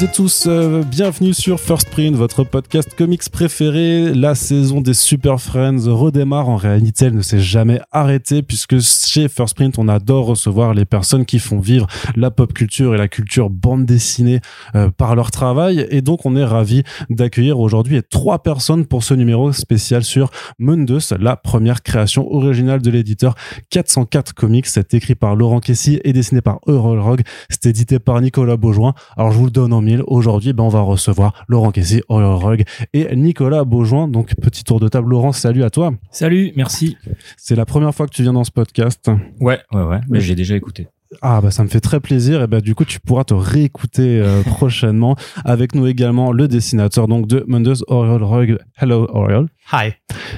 Toutes tous, euh, bienvenue sur First Print, votre podcast comics préféré. La saison des Super Friends redémarre. En réalité, elle ne s'est jamais arrêtée puisque chez First Print, on adore recevoir les personnes qui font vivre la pop culture et la culture bande dessinée euh, par leur travail. Et donc, on est ravi d'accueillir aujourd'hui trois personnes pour ce numéro spécial sur Mundus, la première création originale de l'éditeur 404 Comics. C'est écrit par Laurent Kessy et dessiné par Eurolrog. C'est édité par Nicolas Beaujoin. Alors je vous le donne en Aujourd'hui, ben, on va recevoir Laurent Kessy, Eurolrog et Nicolas Beaujoin. Donc petit tour de table. Laurent, salut à toi. Salut, merci. C'est la première fois que tu viens dans ce podcast. Ouais, ouais, ouais. Mais j'ai déjà écouté. Ah bah ça me fait très plaisir et bah du coup tu pourras te réécouter euh, prochainement avec nous également le dessinateur donc de Mundus Oriol Rug. Hello Oriol. Hi.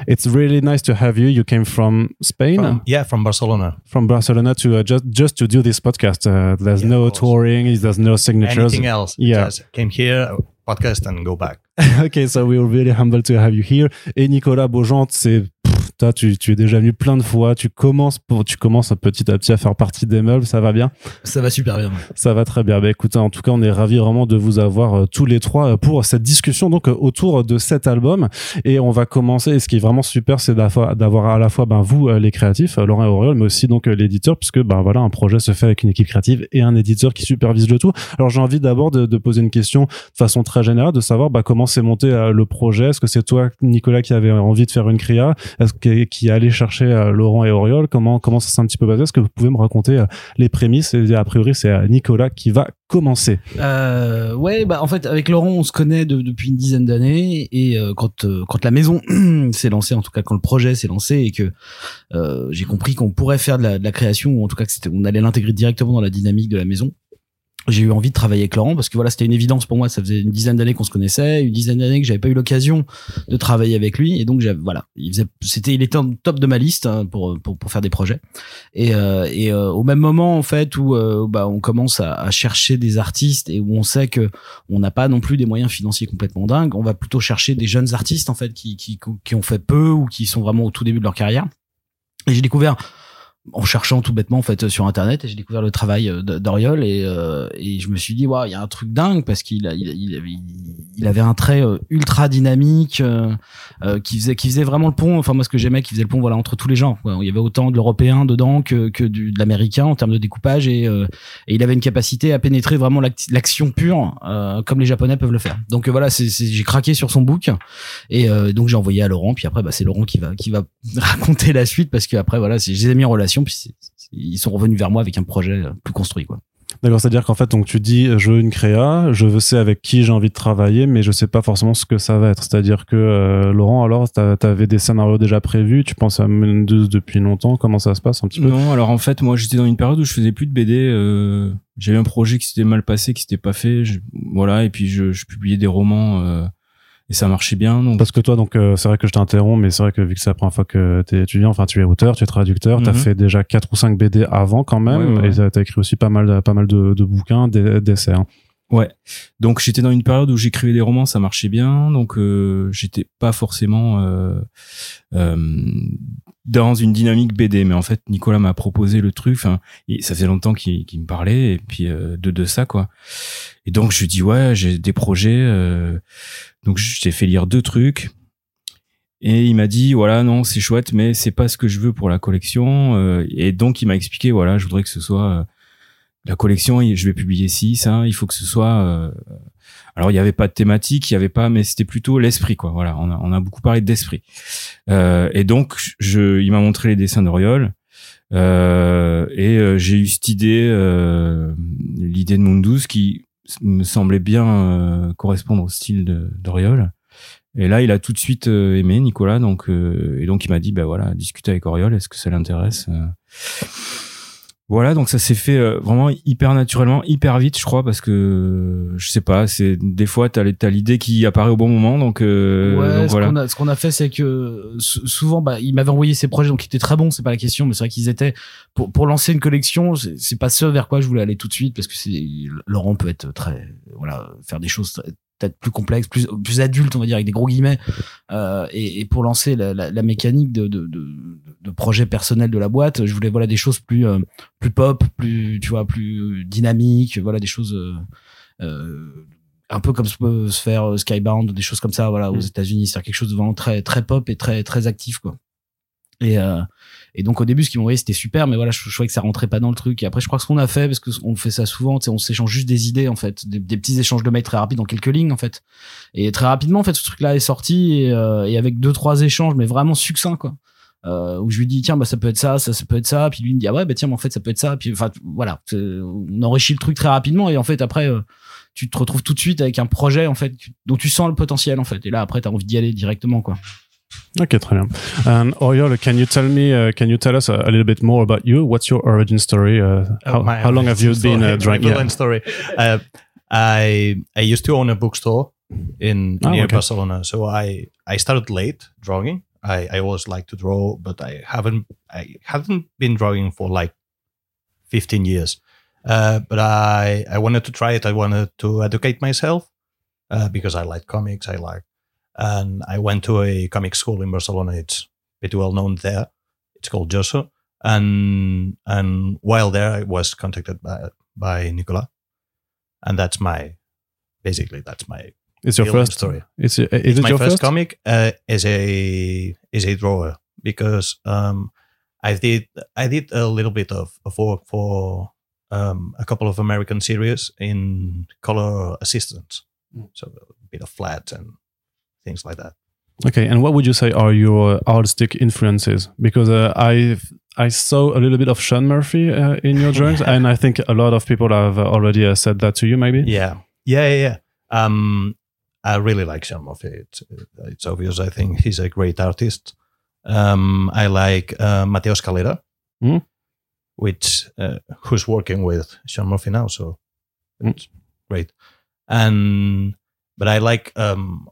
It's really nice to have you. You came from Spain? From, yeah, from Barcelona. From Barcelona to uh, just just to do this podcast. Uh, there's Yeah, no touring. There's no signatures. Anything else? Yeah. Just came here, podcast, and go back. okay, so we're really humble to have you here. Et Nicolas Beaujant, c'est toi, tu, tu es déjà venu plein de fois. Tu commences pour, tu commences petit à petit à faire partie des meubles. Ça va bien? Ça va super bien. Ça va très bien. Bah, écoutez, en tout cas, on est ravis vraiment de vous avoir euh, tous les trois euh, pour cette discussion donc euh, autour de cet album. Et on va commencer. Et ce qui est vraiment super, c'est d'avoir à la fois ben, vous, les créatifs, Laurent et Auriol, mais aussi donc l'éditeur, puisque ben voilà, un projet se fait avec une équipe créative et un éditeur qui supervise le tout. Alors j'ai envie d'abord de, de poser une question de façon très générale, de savoir bah, comment s'est monté le projet? Est-ce que c'est toi, Nicolas, qui avait envie de faire une créa? Est-ce que qui allait chercher euh, Laurent et Auriol Comment ça s'est un petit peu passé? Est-ce que vous pouvez me raconter euh, les prémices? Et a priori, c'est euh, Nicolas qui va commencer. Euh, ouais, bah en fait avec Laurent on se connaît de- depuis une dizaine d'années et quand quand la maison s'est lancée, en tout cas quand le projet s'est lancé et que j'ai compris qu'on pourrait faire de la, création ou en tout cas que on allait l'intégrer directement dans la dynamique de la maison. J'ai eu envie de travailler avec Laurent parce que voilà c'était une évidence pour moi. Ça faisait une dizaine d'années qu'on se connaissait, une dizaine d'années que j'avais pas eu l'occasion de travailler avec lui et donc voilà il faisait c'était il était en top de ma liste hein, pour pour pour faire des projets. Et, euh, et euh, au même moment en fait où euh, bah, on commence à, à chercher des artistes et où on sait que on n'a pas non plus des moyens financiers complètement dingues, on va plutôt chercher des jeunes artistes en fait qui, qui, qui ont fait peu ou qui sont vraiment au tout début de leur carrière. Et j'ai découvert en cherchant tout bêtement en fait sur internet et j'ai découvert le travail euh, d'Oriol et, euh, et je me suis dit waouh il y a un truc dingue parce qu'il il, il avait, il avait un trait euh, ultra dynamique euh, euh, qui faisait qui faisait vraiment le pont enfin moi ce que j'aimais qui faisait le pont voilà entre tous les quoi. il y avait autant de l'européen dedans que que du, de l'américain en termes de découpage et, euh, et il avait une capacité à pénétrer vraiment l'act- l'action pure comme les japonais peuvent le faire donc voilà c'est c'est- j'ai craqué sur son book et donc j'ai envoyé à Laurent puis après bah, c'est Laurent qui va qui va raconter la suite parce que après voilà c'est- je les ai mis en relation puis ils sont revenus vers moi avec un projet euh, plus construit quoi D'accord, c'est-à-dire qu'en fait, donc tu dis, je veux une créa, je veux sais avec qui j'ai envie de travailler, mais je sais pas forcément ce que ça va être. C'est-à-dire que euh, Laurent, alors, t'avais des scénarios déjà prévus, tu penses à Mendes depuis longtemps, comment ça se passe un petit peu? Non, alors en fait, moi j'étais dans une période où je faisais plus de BD. Euh, J'avais un projet qui s'était mal passé, qui s'était pas fait. je- voilà, et puis je, je publiais des romans euh, et ça marchait bien. Donc Parce que toi, donc, euh, c'est vrai que je t'interromps, mais c'est vrai que vu que c'est la première fois que t'es étudiant, enfin, tu es auteur, tu es traducteur, t'as Mhm. fait déjà quatre ou cinq BD avant quand même, Ouais, ouais, et t'as écrit aussi pas mal, de, pas mal de, de bouquins, d'e- d'essais. hein. Ouais. Donc j'étais dans une période où j'écrivais des romans, ça marchait bien. Donc euh, j'étais pas forcément euh, euh, dans une dynamique BD, mais en fait Nicolas m'a proposé le truc. Enfin, ça faisait longtemps qu'il me parlait et puis euh, de de ça quoi. Et donc je lui dis ouais, j'ai des projets. euh, donc je t'ai fait lire deux trucs. Et il m'a dit voilà non c'est chouette mais c'est pas ce que je veux pour la collection euh, et donc il m'a expliqué voilà je voudrais que ce soit la collection je vais publier ci ça il faut que ce soit euh, alors il y avait pas de thématique il y avait pas mais c'était plutôt l'esprit quoi. Voilà on a, on a beaucoup parlé d'esprit. Euh, et donc je il m'a montré les dessins d'Oriol euh, et euh, j'ai eu cette idée euh, l'idée de Mundus qui me semblait bien euh, correspondre au style d'Oriol. Et là, il a tout de suite aimé Nicolas, donc et donc il m'a dit, ben voilà, discute avec Oriol, est-ce que ça l'intéresse. Voilà, donc ça s'est fait euh, vraiment hyper naturellement, hyper vite, je crois, parce que je sais pas, c'est des fois t'as l'idée qui apparaît au bon moment, donc, euh, ouais, donc ce voilà. qu'on a, ce qu'on a fait, c'est que sou- souvent, bah, il m'avait envoyé ses projets, donc ils étaient très bons, c'est pas la question, mais c'est vrai qu'ils étaient pour pour lancer une collection, c'est c'est pas ce vers quoi je voulais aller tout de suite, parce que c'est Laurent peut être très, voilà, faire des choses très- peut-être plus complexes, plus plus adultes, on va dire, avec des gros guillemets, euh, et, et pour lancer la, la, la mécanique de, de de de projet personnel de la boîte, je voulais voilà des choses plus euh, plus pop, plus tu vois, plus dynamiques, voilà des choses. euh, euh, un peu comme se peut se faire euh, Skybound, des choses comme ça, voilà, aux Mm. États-Unis, c'est quelque chose de vraiment très très pop et très très actif quoi. Et euh, et donc au début, ce qu'ils m'ont envoyé, c'était super, mais voilà, je, je trouvais que ça rentrait pas dans le truc. Et après, je crois que ce qu'on a fait, parce que on fait ça souvent, on s'échange juste des idées en fait, des, des petits échanges de mails très rapides en quelques lignes en fait. Et très rapidement, en fait, ce truc-là est sorti et, euh, et avec deux trois échanges, mais vraiment succincts quoi. Euh, où je lui dis tiens bah ça peut être ça ça ça peut être ça puis lui me dit ah ouais bah tiens mais en fait ça peut être ça puis enfin voilà on enrichit le truc très rapidement et en fait après euh, tu te retrouves tout de suite avec un projet en fait dont tu sens le potentiel en fait et là après t'as envie d'y aller directement quoi Ok, très bien. And Oriol, can you tell me, uh, can you tell us a, a little bit more about you? What's your origin story? Uh, how, Oh, my how long have you story, been uh, villain Yeah. story. Uh, I I used to own a bookstore in Oh, near okay. Barcelona, so I I started late drawing. I I always like to draw, but I haven't I haven't been drawing for like fifteen years. Uh, but I I wanted to try it. I wanted to educate myself uh, because I like comics. I like, and I went to a comic school in Barcelona. It's pretty well known there. It's called Joso. And and while there, I was contacted by by Nicola, and that's my basically that's my It's your first story. It's, uh, is It's it my your first, first? comic uh, is a is a drawer because um, I did I did a little bit of, of work for um, a couple of American series in color assistance, Mm. so a bit of flat and things like that. Okay, and what would you say are your artistic influences? Because uh, I I saw a little bit of Sean Murphy uh, in your drawings, and I think a lot of people have already uh, said that to you. Maybe. Yeah, yeah, yeah. yeah. Um, I really like Sean Murphy. It's, it's obvious. I think he's a great artist. Um, I like uh, Mateo Scalera, Mm. which uh, who's working with Sean Murphy now, so Mm. great. And but I like um,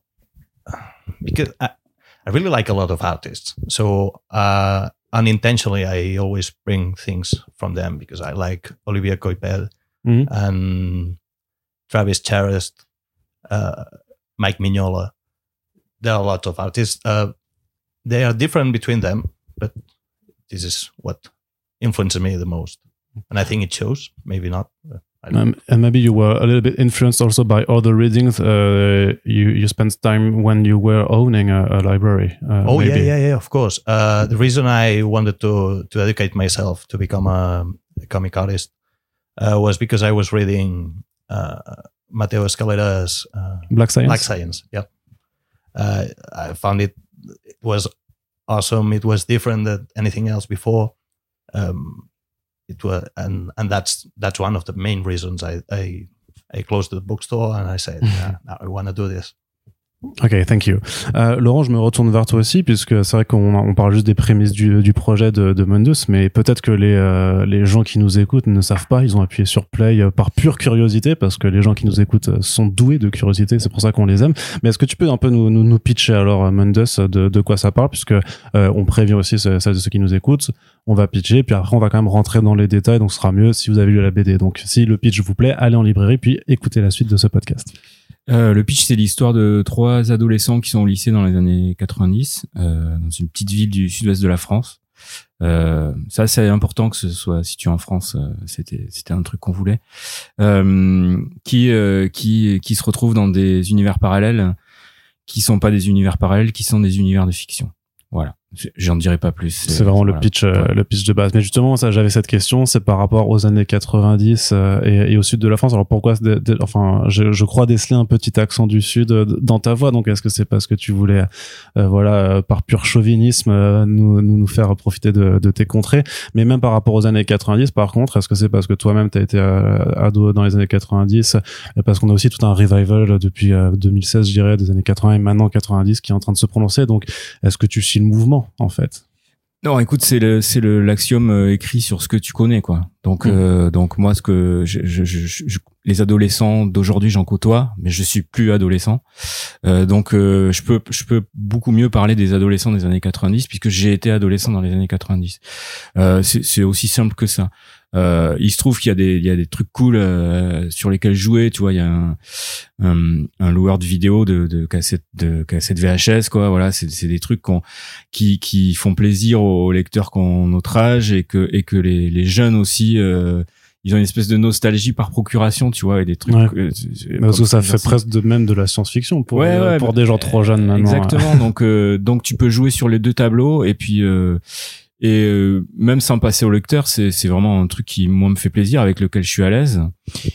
because I, I really like a lot of artists. So uh, unintentionally, I always bring things from them because I like Olivia Coipel Mhm. and Travis Charest, uh, Mike Mignola. There are a lot of artists. Uh, they are different between them, but this is what influenced me the most. And I think it shows. Maybe not. Um, and maybe you were a little bit influenced also by other readings. Uh, you you spent time when you were owning a, a library. Uh, oh maybe. yeah, yeah, yeah. Of course. Uh, the reason I wanted to to educate myself to become a, a comic artist uh, was because I was reading uh, Mateo Escalera's uh, Black Science. Black Science. Yeah, uh, I found it it was awesome. It was different than anything else before. Um, it was, and and that's that's one of the main reasons I I, I closed the bookstore and I said, "Nah, now I want to do this. Ok, thank you. Euh, Laurent, je me retourne vers toi aussi, puisque c'est vrai qu'on on parle juste des prémices du, projet de, Mundus, mais peut-être que les, euh, les gens qui nous écoutent ne savent pas, ils ont appuyé sur play euh, par pure curiosité, parce que les gens qui nous écoutent euh, sont doués de curiosité, c'est pour ça qu'on les aime. Mais est-ce que tu peux un peu nous, pitcher alors Mundus de, de quoi ça parle, puisque on prévient aussi ce- celles et ceux qui nous écoutent, on va pitcher, puis après on va quand même rentrer dans les détails, donc ce sera mieux si vous avez lu la BD. Donc si le pitch vous plaît, allez en librairie, puis écoutez la suite de ce podcast. Euh, le pitch, c'est l'histoire de trois adolescents qui sont au lycée dans les années 90, euh, dans une petite ville du sud-ouest de la France. Euh, ça, c'est important que ce soit situé en France. euh, c'était, c'était un truc qu'on voulait. Euh, qui, euh, qui, qui se retrouvent dans des univers parallèles, qui sont pas des univers parallèles, qui sont des univers de fiction. Voilà. J'en dirai pas plus. C'est vraiment le voilà. pitch, euh, Ouais. le pitch de base. Mais justement, ça, j'avais cette question, c'est par rapport aux années 90 euh, et, et au sud de la France. Alors pourquoi de- de- Enfin, je, je crois déceler un petit accent du sud euh, dans ta voix. Donc, est-ce que c'est parce que tu voulais, euh, voilà, euh, par pur chauvinisme, euh, nous, nous nous faire profiter de, de tes contrées? Mais même par rapport aux années 90, par contre, est-ce que c'est parce que toi-même t'as été euh, ado dans les années 90 euh, Parce qu'on a aussi tout un revival depuis euh, 2016, je dirais, des années 80 et maintenant 90 qui est en train de se prononcer? Donc, est-ce que tu suis le mouvement? En fait Non, écoute, c'est le c'est le l'axiome euh, écrit sur ce que tu connais, quoi. Donc Mm. euh, donc moi, ce que je, je, je- je- les adolescents d'aujourd'hui, j'en côtoie, mais je suis plus adolescent. Euh, donc euh, je peux je peux beaucoup mieux parler des adolescents des années 90 puisque j'ai été adolescent dans les années 90. Euh, c'est c'est aussi simple que ça. Euh, il se trouve qu'il y a des il y a des trucs cool euh, sur lesquels jouer. Tu vois, il y a un un, un loueur de vidéos de, de cassettes de cassettes VHS quoi. Voilà, c'est c'est des trucs qu'on qui qui font plaisir aux lecteurs qui ont notre âge et que et que les les jeunes aussi euh, ils ont une espèce de nostalgie par procuration, tu vois, et des trucs. Ouais. euh, Parce que ça fait presque de même de la science-fiction pour, Ouais, euh, ouais, pour bah, des gens trop jeunes maintenant. Exactement. donc, euh, donc tu peux jouer sur les deux tableaux et puis euh, et euh, même sans passer au lecteur, c'est c'est vraiment un truc qui moi me fait plaisir, avec lequel je suis à l'aise.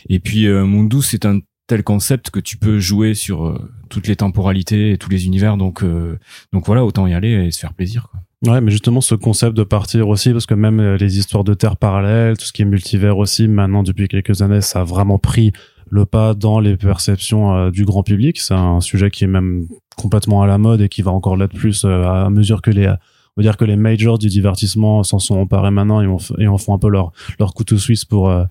Et puis euh, Mundus, c'est un tel concept que tu peux jouer sur euh, toutes les temporalités et tous les univers. Donc euh, donc voilà, autant y aller et se faire plaisir. Quoi. Ouais, mais justement, ce concept de partir aussi, parce que même euh, les histoires de terres parallèles, tout ce qui est multivers aussi, maintenant, depuis quelques années, ça a vraiment pris le pas dans les perceptions du grand public. C'est un sujet qui est même complètement à la mode et qui va encore l'être plus à mesure que les, on dire que les majors du divertissement s'en sont emparés maintenant et, en font un peu leur, leur couteau suisse pour, euh,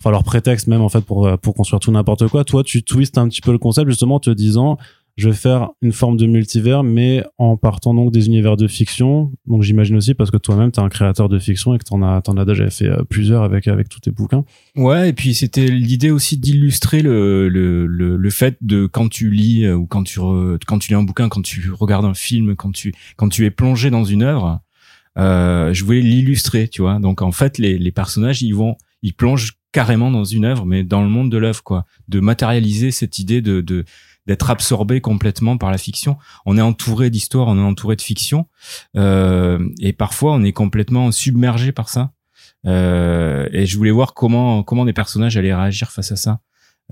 enfin, leur prétexte même, en fait, pour, euh, pour construire tout n'importe quoi. Toi, tu twistes un petit peu le concept, justement, en te disant, je vais faire une forme de multivers, mais en partant donc des univers de fiction. Donc j'imagine aussi parce que toi-même, tu es un créateur de fiction et que tu en as, t'en as déjà fait euh, plusieurs avec, avec tous tes bouquins. Ouais, et puis c'était l'idée aussi d'illustrer le, le, le, le fait de quand tu lis euh, ou quand tu re- quand tu lis un bouquin, quand tu regardes un film, quand tu quand tu es plongé dans une œuvre, euh, je voulais l'illustrer, tu vois. Donc en fait, les, les personnages, ils vont, ils plongent carrément dans une œuvre, mais dans le monde de l'œuvre, quoi. De matérialiser cette idée de, de d'être absorbé complètement par la fiction. On est entouré d'histoires, on est entouré de fiction, euh, et parfois on est complètement submergé par ça. Euh, et je voulais voir comment comment des personnages allaient réagir face à ça.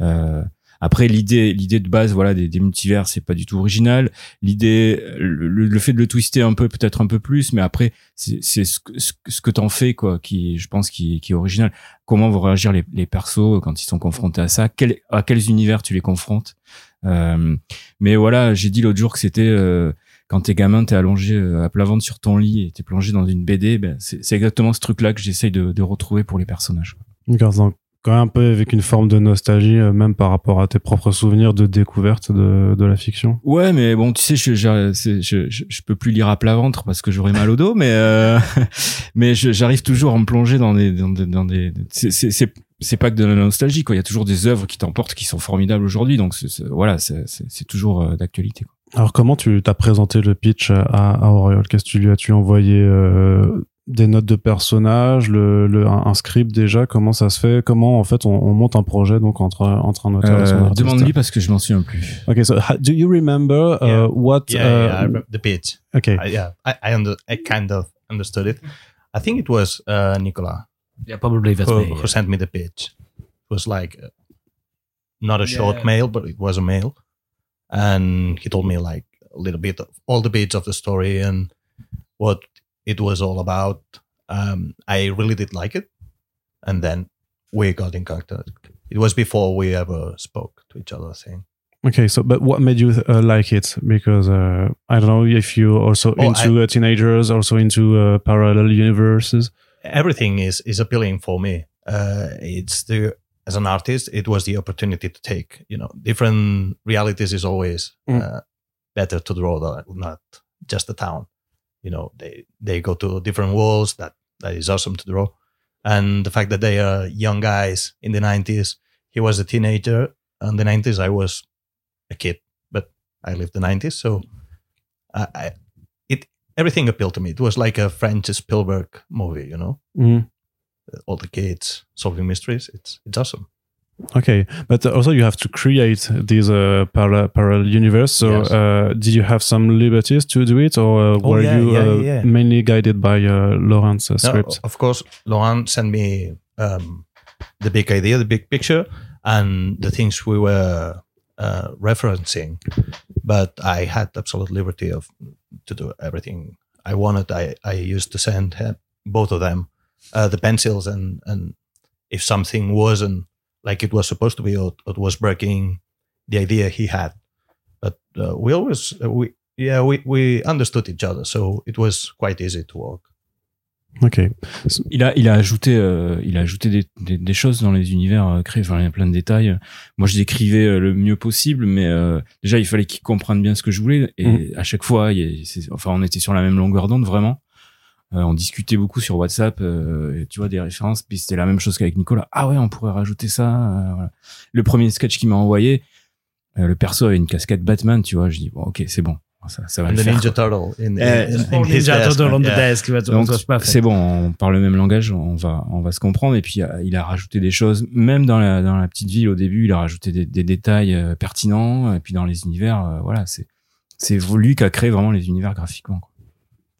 Euh, après l'idée l'idée de base voilà des, des multivers c'est pas du tout original. L'idée le, le fait de le twister un peu peut-être un peu plus, mais après c'est ce que ce, que- t'en fais quoi qui je pense qui qui est original. Comment vont réagir les les persos quand ils sont confrontés à ça? Quel, À quels univers tu les confrontes? Mais voilà j'ai dit l'autre jour que c'était euh, quand t'es gamin, t'es allongé euh, à plat ventre sur ton lit et t'es plongé dans une BD, ben c'est exactement ce truc-là que j'essaye de, de retrouver pour les personnages. Quand même un peu avec une forme de nostalgie, euh, même par rapport à tes propres souvenirs de découverte de, de la fiction. Ouais, mais bon, tu sais, je, je, je, je, peux plus lire à plat ventre parce que j'aurais mal au dos, mais euh, mais j'arrive toujours à me plonger dans des dans des, dans des c'est c'est pas que de la nostalgie quoi. Il y a toujours des œuvres qui t'emportent qui sont formidables aujourd'hui, donc voilà, c'est toujours euh, d'actualité. Alors, comment tu t'as présenté le pitch à, à Auriol? Qu'est-ce que tu lui as-tu envoyé euh, des notes de personnages, le, le, un, un script déjà? Comment ça se fait? Comment, en fait, on, on monte un projet donc entre, entre un auteur et son Euh, artiste? Demande-lui parce que je m'en souviens plus. Okay, so ha- do you remember uh, Yeah. what? Yeah, uh, yeah, I remember the pitch. okay, I, yeah, I I, under, I kind of understood it. I think it was uh, Nicola Yeah, probably that's who, me. who sent me the pitch. It was like uh, not a short mail, but it was a mail, and he told me like a little bit of all the bits of the story and what it was all about. Um, I really did like it, and then we got in contact. It was before we ever spoke to each other. I think. okay. So, but what made you uh, like it? Because uh, I don't know if you also Oh, into uh, teenagers, also into uh, parallel universes. Everything is is appealing for me. Uh, it's the as an artist, it was the opportunity to take you know different realities is always Mm. uh, better to draw than not just a town. You know, they they go to different worlds. That that is awesome to draw, and the fact that they are young guys in the nineties. He was a teenager in the nineties. I was a kid, but I lived the nineties, so I, everything appealed to me. It was like a French Spielberg movie, you know Mhm. all the kids solving mysteries. It's it's awesome. Okay, but also you have to create this uh, parallel, parallel universe. So, Yes. uh, did you have some liberties to do it, or uh, Oh, were yeah, you yeah, uh, yeah. mainly guided by uh, Laurent's uh, No, script? of course, Laurent sent me um, the big idea, the big picture, and the things we were uh, referencing. But I had absolute liberty of to do everything I wanted. I, I used to send him, both of them uh, the pencils, and and if something wasn't like it was supposed to be, or, it was breaking the idea he had. But uh, we always uh, we yeah we we understood each other, so it was quite easy to work. Okay. Il a, il a ajouté, euh, il a ajouté des, des, des choses dans les univers euh, créés. Enfin, il y a plein de détails. Moi, je décrivais euh, le mieux possible, mais euh, déjà, il fallait qu'il comprenne bien ce que je voulais. Et Mhm. à chaque fois, il y a- c'est- enfin, on était sur la même longueur d'onde, vraiment. Euh, on discutait beaucoup sur WhatsApp, euh, et tu vois, des références. Puis c'était la même chose qu'avec Nicolas. Ah ouais, on pourrait rajouter ça. voilà. Le premier sketch qu'il m'a envoyé, le perso avait une casquette Batman, tu vois. Je dis bon, ok, c'est bon. Ça, ça va And le the faire. Ninja. Turtle in, Eh, in, in his Ninja desk, Turtle on the desk, Donc c'est bon, on parle le même langage, on va on va se comprendre. Et puis il a rajouté des choses, même dans la dans la petite ville au début, il a rajouté des, des détails euh, pertinents. Et puis dans les univers, euh, voilà, c'est c'est lui qui a créé vraiment les univers graphiquement. quoi.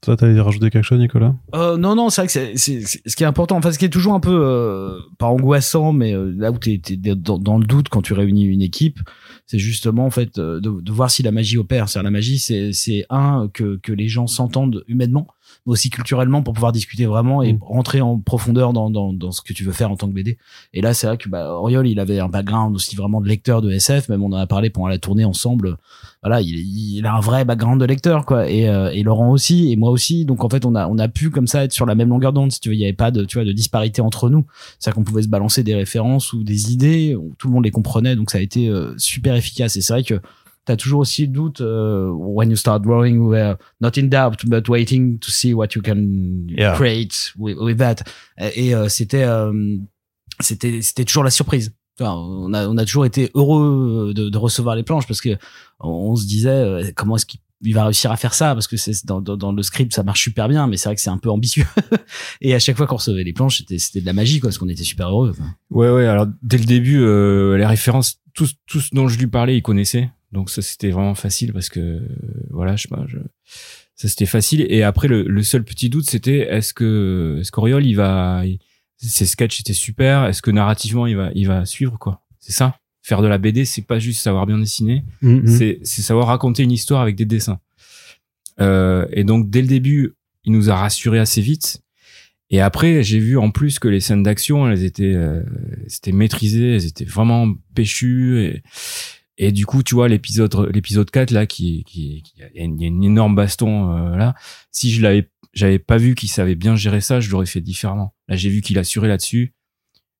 Toi, t'allais rajouter quelque chose, Nicolas? Euh, non, non, c'est vrai que c'est, ce qui est important, enfin, ce qui est toujours un peu, euh, pas angoissant, mais euh, là où t'es, t'es dans, dans le doute quand tu réunis une équipe, c'est justement, en fait, euh, de, de voir si la magie opère. C'est-à-dire, la magie, c'est, c'est un, que, que les gens s'entendent humainement, mais aussi culturellement pour pouvoir discuter vraiment et Mm. rentrer en profondeur dans, dans, dans ce que tu veux faire en tant que BD. Et là, c'est vrai que, bah, Oriol, il avait un background aussi vraiment de lecteur de SF, même on en a parlé pendant la tournée ensemble. Voilà, il, il a un vrai background de lecteur, quoi. Et, euh, et Laurent aussi, et moi aussi. Donc, en fait, on a, on a pu comme ça être sur la même longueur d'onde, si tu veux. Il n'y avait pas de, tu vois, de disparité entre nous. C'est-à-dire qu'on pouvait se balancer des références ou des idées, où tout le monde les comprenait. Donc, ça a été euh, super efficace. Et c'est vrai que t'as toujours aussi le doute euh, when you start drawing, we're not in doubt, but waiting to see what you can Yeah. create with, with that. Et, et, euh, c'était, euh, c'était, c'était toujours la surprise. On a, on a toujours été heureux de, de recevoir les planches parce que on, se disait euh, comment est-ce qu'il il va réussir à faire ça? Parce que c'est dans, dans, dans le script ça marche super bien mais c'est vrai que c'est un peu ambitieux et à chaque fois qu'on recevait les planches c'était c'était de la magie quoi parce qu'on était super heureux quoi. Ouais, ouais. Alors dès le début, euh, les références, tous, tous dont je lui parlais, il connaissait. Donc ça, c'était vraiment facile parce que euh, voilà, je sais pas, je- ça c'était facile. Et après, le, le seul petit doute, c'était est-ce que qu'Oriol, il va, ses sketchs étaient super. Est-ce que narrativement, il va, il va suivre quoi? C'est ça. Faire de la BD, c'est pas juste savoir bien dessiner, Mhm. c'est c'est savoir raconter une histoire avec des dessins. Euh, et donc dès le début, il nous a rassuré assez vite. Et après, j'ai vu en plus que les scènes d'action, elles étaient, euh, c'était maîtrisées, elles étaient vraiment péchues. Et, et du coup, tu vois, l'épisode, l'épisode 4, là, qui, qui, qui- il y a une, il y a une énorme baston, euh, là. Si je l'avais, j'avais pas vu qu'il savait bien gérer ça, je l'aurais fait différemment. Là, j'ai vu qu'il assurait là-dessus.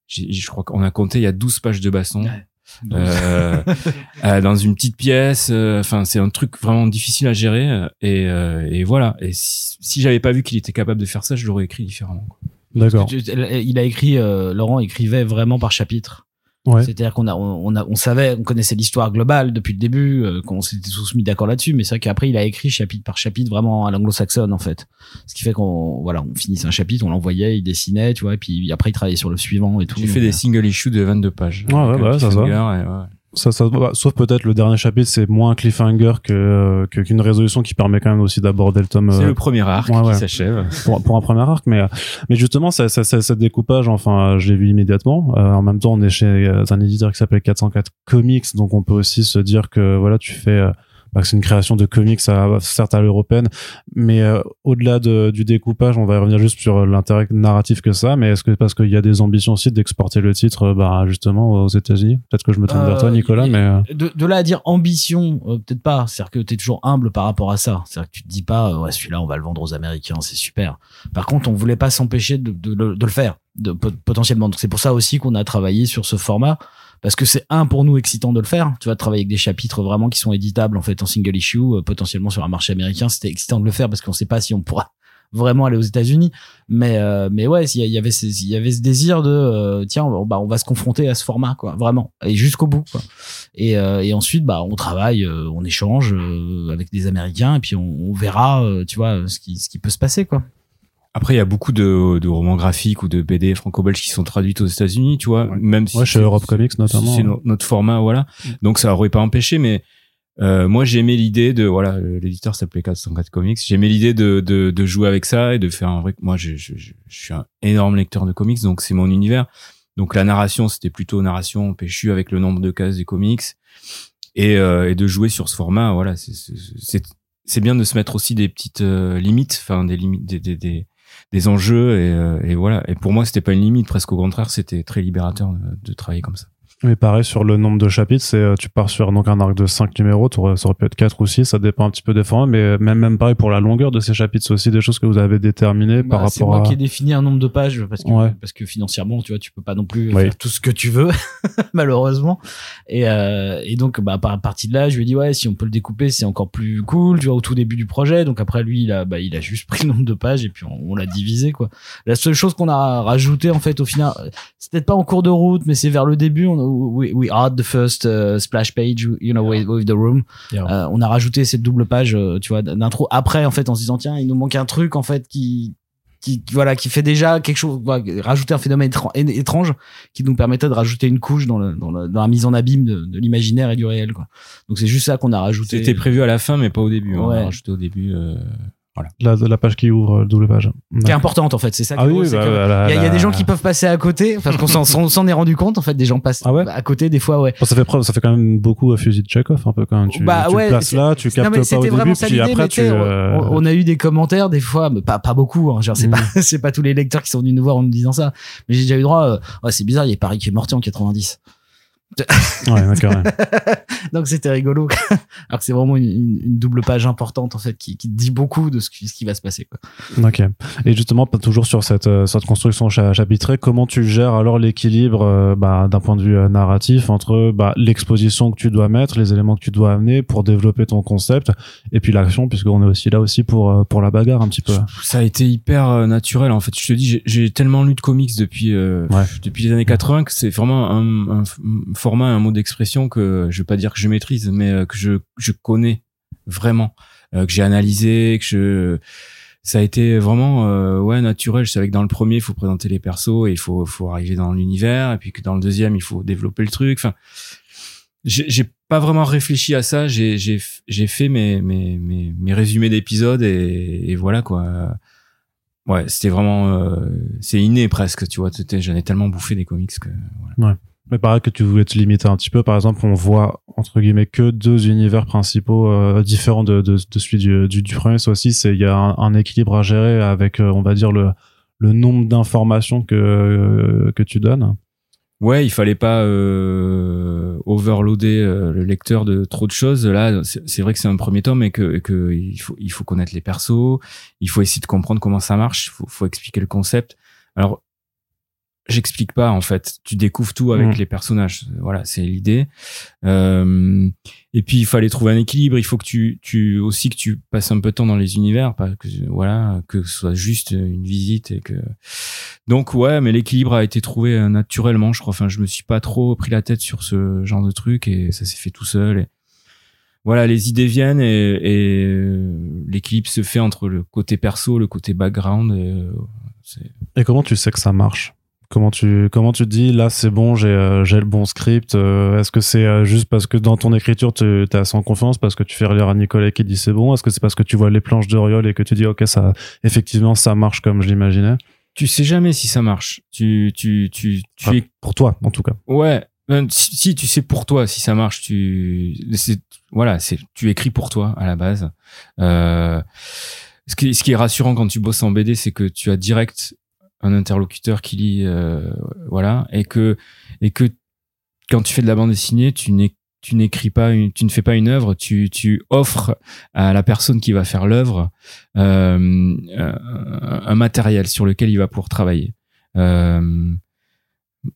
Je crois qu'on a compté, il y a 12 pages de baston. Ouais. Euh, euh, dans une petite pièce. euh, Enfin, c'est un truc vraiment difficile à gérer. Et, euh, et voilà. Et si, si j'avais pas vu qu'il était capable de faire ça, je l'aurais écrit différemment. D'accord. Il a écrit euh, Laurent écrivait vraiment par chapitre Ouais. c'est-à-dire qu'on a on, a on savait on connaissait l'histoire globale depuis le début euh, qu'on s'était tous mis d'accord là-dessus mais c'est vrai qu'après il a écrit chapitre par chapitre vraiment à l'anglo-saxonne en fait ce qui fait qu'on voilà on finissait un chapitre on l'envoyait il dessinait tu vois et puis après il travaillait sur le suivant et tout J'ai fait des euh, single issues de 22 pages. Ouais, ouais, Avec un bah, ça, ça. Ça, ça, bah, sauf peut-être le dernier chapitre, c'est moins cliffhanger que euh, qu'une résolution qui permet quand même aussi d'aborder le tome. C'est euh, le premier arc ouais, qui s'achève. pour, pour un premier arc, mais mais justement, ça, ça, ça, ce découpage, enfin, je l'ai vu immédiatement. Euh, en même temps, on est chez euh, un éditeur qui s'appelle 404 Comics, donc on peut aussi se dire que voilà, tu fais, euh, bah, que c'est une création de comics, à, certes à l'européenne, mais euh, au-delà de, du découpage, on va revenir juste sur l'intérêt narratif que ça. Mais est-ce que parce qu'il y a des ambitions aussi d'exporter le titre, euh, bah justement aux États-Unis? Peut-être que je me tourne vers toi, Euh, Nicolas, il- mais euh, de, de là à dire ambition, euh, peut-être pas. C'est-à-dire que tu es toujours humble par rapport à ça. C'est-à-dire que tu te dis pas, euh, ouais, celui-là, on va le vendre aux Américains, c'est super. Par contre, on voulait pas s'empêcher de, de, le- de le faire, de, pot- potentiellement. Donc c'est pour ça aussi qu'on a travaillé sur ce format. Parce que c'est un pour nous excitant de le faire. Tu vas travailler avec des chapitres vraiment qui sont éditables en fait en single issue, euh, potentiellement sur un marché américain. C'était excitant de le faire parce qu'on sait pas si on pourra vraiment aller aux États-Unis. Mais euh, mais ouais, il y, avait il y avait ce désir de euh, tiens, on, bah on va se confronter à ce format quoi, vraiment et jusqu'au bout quoi. Et, euh, et ensuite bah on travaille, euh, on échange avec des Américains et puis on, on verra tu vois ce qui ce qui peut se passer quoi. Après, il y a beaucoup de, de romans graphiques ou de BD franco-belges qui sont traduits aux États-Unis, tu vois, Ouais. même si ouais, chez Europe Comics notamment. c'est no- notre format, voilà. Donc ça aurait pas empêché, mais euh, moi j'aimais l'idée de, voilà, l'éditeur s'appelait 404 Comics. J'aimais l'idée de, de de jouer avec ça et de faire un vrai. Moi, je, je, je, je suis un énorme lecteur de comics, donc c'est mon univers. Donc la narration, c'était plutôt narration péchue avec le nombre de cases des comics et, euh, et de jouer sur ce format. Voilà, c'est c'est- c'est c'est bien de se mettre aussi des petites euh, limites, enfin des limites, des, des, des des enjeux et, euh, et voilà. Et pour moi, c'était pas une limite, presque au contraire, c'était très libérateur de, de travailler comme ça. Mais pareil sur le nombre de chapitres, c'est euh, tu pars sur donc un arc de 5 numéros, ça aurait pu être 4 ou 6, ça dépend un petit peu des formats, mais même même pareil pour la longueur de ces chapitres, c'est aussi des choses que vous avez déterminées par Bah, c'est rapport moi à qui ai défini un nombre de pages parce que Ouais. parce que financièrement tu vois tu peux pas non plus Oui. faire tout ce que tu veux malheureusement et euh, et donc bah par partie de là je lui ai dit ouais si on peut le découper c'est encore plus cool tu vois au tout début du projet donc après lui il a bah il a juste pris le nombre de pages et puis on, on l'a divisé quoi la seule chose qu'on a rajouté en fait au final c'est peut-être pas en cours de route mais c'est vers le début on, we, we add the first uh, splash page, you know, with, with the room. Yeah. Euh, on a rajouté cette double page, euh, tu vois, d'intro. Après, en fait, en se disant tiens, il nous manque un truc en fait qui qui voilà qui fait déjà quelque chose voilà, rajouter un phénomène étrange qui nous permettait de rajouter une couche dans, le, dans, le- dans la mise en abîme de, de l'imaginaire et du réel quoi donc c'est juste ça qu'on a rajouté C'était prévu à la fin, mais pas au début. On Ouais. a rajouté au début. euh, La, la page qui ouvre, euh, double page. qui est importante en fait c'est ça Ah oui, c'est bah, que bah, il y, a- il y a des gens qui peuvent passer à côté parce qu'on s'en- est rendu compte en fait des gens passent Ah ouais à côté des fois ouais Bon, ça fait preuve, ça fait quand même beaucoup à fusil de Chekhov un peu quand même. Tu, Bah tu ouais, places là, tu Non, captes mais pas au c'était début, vraiment ça puis après tu. euh, on, on a eu des commentaires des fois, mais pas, pas beaucoup. Hein, genre, c'est Mm. pas, c'est pas tous les lecteurs qui sont venus nous voir en nous disant ça. Mais j'ai déjà eu droit. euh, ouais, c'est bizarre, il y a Paris qui est morté en 90. Ouais, d'accord. ouais. Donc c'était rigolo. Alors que c'est vraiment une, une- une double page importante en fait qui, qui dit beaucoup de ce qui, ce qui va se passer. Quoi. Ok. Et justement, toujours sur cette, euh, cette construction cha- chapitrée, comment tu gères alors l'équilibre euh, bah, d'un point de vue euh, narratif entre bah, l'exposition que tu dois mettre, les éléments que tu dois amener pour développer ton concept, et puis l'action, puisqu'on est aussi là aussi pour, pour la bagarre un petit peu. Ça a été hyper naturel en fait. Je te dis, j'ai- tellement lu de comics depuis euh, Ouais. depuis les années 80 que c'est vraiment un, un f- un format, un mot d'expression que je vais pas dire que je maîtrise, mais euh, que je je connais vraiment, euh, que j'ai analysé, que je ça a été vraiment euh, ouais naturel. Je savais que dans le premier, il faut présenter les persos et il faut faut arriver dans l'univers, et puis que dans le deuxième, il faut développer le truc. Enfin, j'ai pas vraiment réfléchi à ça. J'ai j'ai j'ai fait mes mes mes, mes résumés d'épisodes et, voilà quoi. Ouais, c'était vraiment euh, c'est inné presque, tu vois. J'en ai tellement bouffé des comics que voilà. Mais pareil que tu voulais te limiter un petit peu. Par exemple, on voit entre guillemets que deux univers principaux euh, différents de, de, de celui du, du, du premier. C'est il y a un, équilibre à gérer avec, euh, on va dire le le nombre d'informations que euh, que tu donnes. Ouais, il fallait pas euh, overloader euh, le lecteur de trop de choses. Là, c'est vrai que c'est un premier tome et que, et que il faut il faut connaître les persos, il faut essayer de comprendre comment ça marche, il faut, faut expliquer le concept. Alors j'explique pas en fait, tu découvres tout avec Mhm. les personnages. Voilà, c'est l'idée. Euh, et puis il fallait trouver un équilibre. Il faut que tu tu aussi que tu passes un peu de temps dans les univers, pas que voilà que ce soit juste une visite et que donc ouais, mais l'équilibre a été trouvé euh, naturellement, je crois. Enfin, je me suis pas trop pris la tête sur ce genre de truc et ça s'est fait tout seul. Et voilà, les idées viennent et, et euh, l'équilibre se fait entre le côté perso, le côté background. Et, euh, Et comment tu sais que ça marche? Comment tu comment tu te dis là c'est bon j'ai euh, j'ai le bon script euh, Est-ce que c'est euh, juste parce que dans ton écriture tu as sans confiance parce que tu fais relire à Nicolas qui dit c'est bon Est-ce que c'est parce que tu vois les planches d'Oriol et que tu dis ok ça effectivement ça marche comme je l'imaginais? Tu sais jamais si ça marche. Tu tu tu tu es Pour toi en tout cas. Ouais. Si, si tu sais pour toi si ça marche, tu c'est voilà, c'est tu écris pour toi à la base. Euh, ce qui ce qui est rassurant quand tu bosses en BD, c'est que tu as direct un interlocuteur qui lit euh, voilà et que et que quand tu fais de la bande dessinée, tu n'écris pas une, tu ne fais pas une œuvre, tu tu offres à la personne qui va faire l'œuvre euh, un, un matériel sur lequel il va pouvoir travailler. Euh,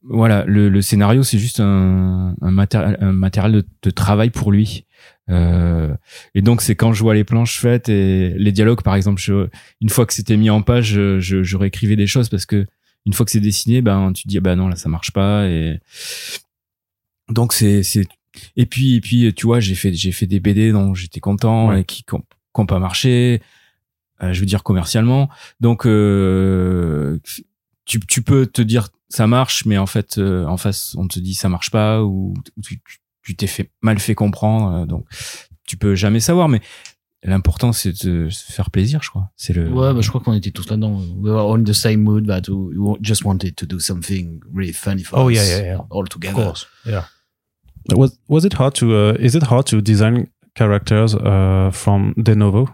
voilà, le, scénario, c'est juste un, un, matériel, un matériel de travail pour lui. Euh, et donc, c'est quand je vois les planches faites et les dialogues, par exemple, je, une fois que c'était mis en page, je, je, je réécrivais des choses parce que une fois que c'est dessiné, ben, tu te dis, ben non, là, ça marche pas. Et donc, c'est, c'est, et puis, et puis, tu vois, j'ai fait, j'ai fait des BD dont j'étais content Ouais. et qui n'ont pas marché. euh, je veux dire commercialement. Donc, euh, tu, tu peux te dire ça marche, mais en fait, euh, en face, on te dit ça marche pas ou, ou tu tu t'es fait mal fait comprendre. euh, donc, tu peux jamais savoir. Mais l'important, c'est de se faire plaisir, je crois. C'est le. Ouais, bah, je crois qu'on était tous là-dedans. We were all in the same mood that we just wanted to do something really funny for Oh, us yeah, yeah, yeah. all Of together. course. Yeah. Was was it hard to uh, is it hard to design characters uh, from de novo?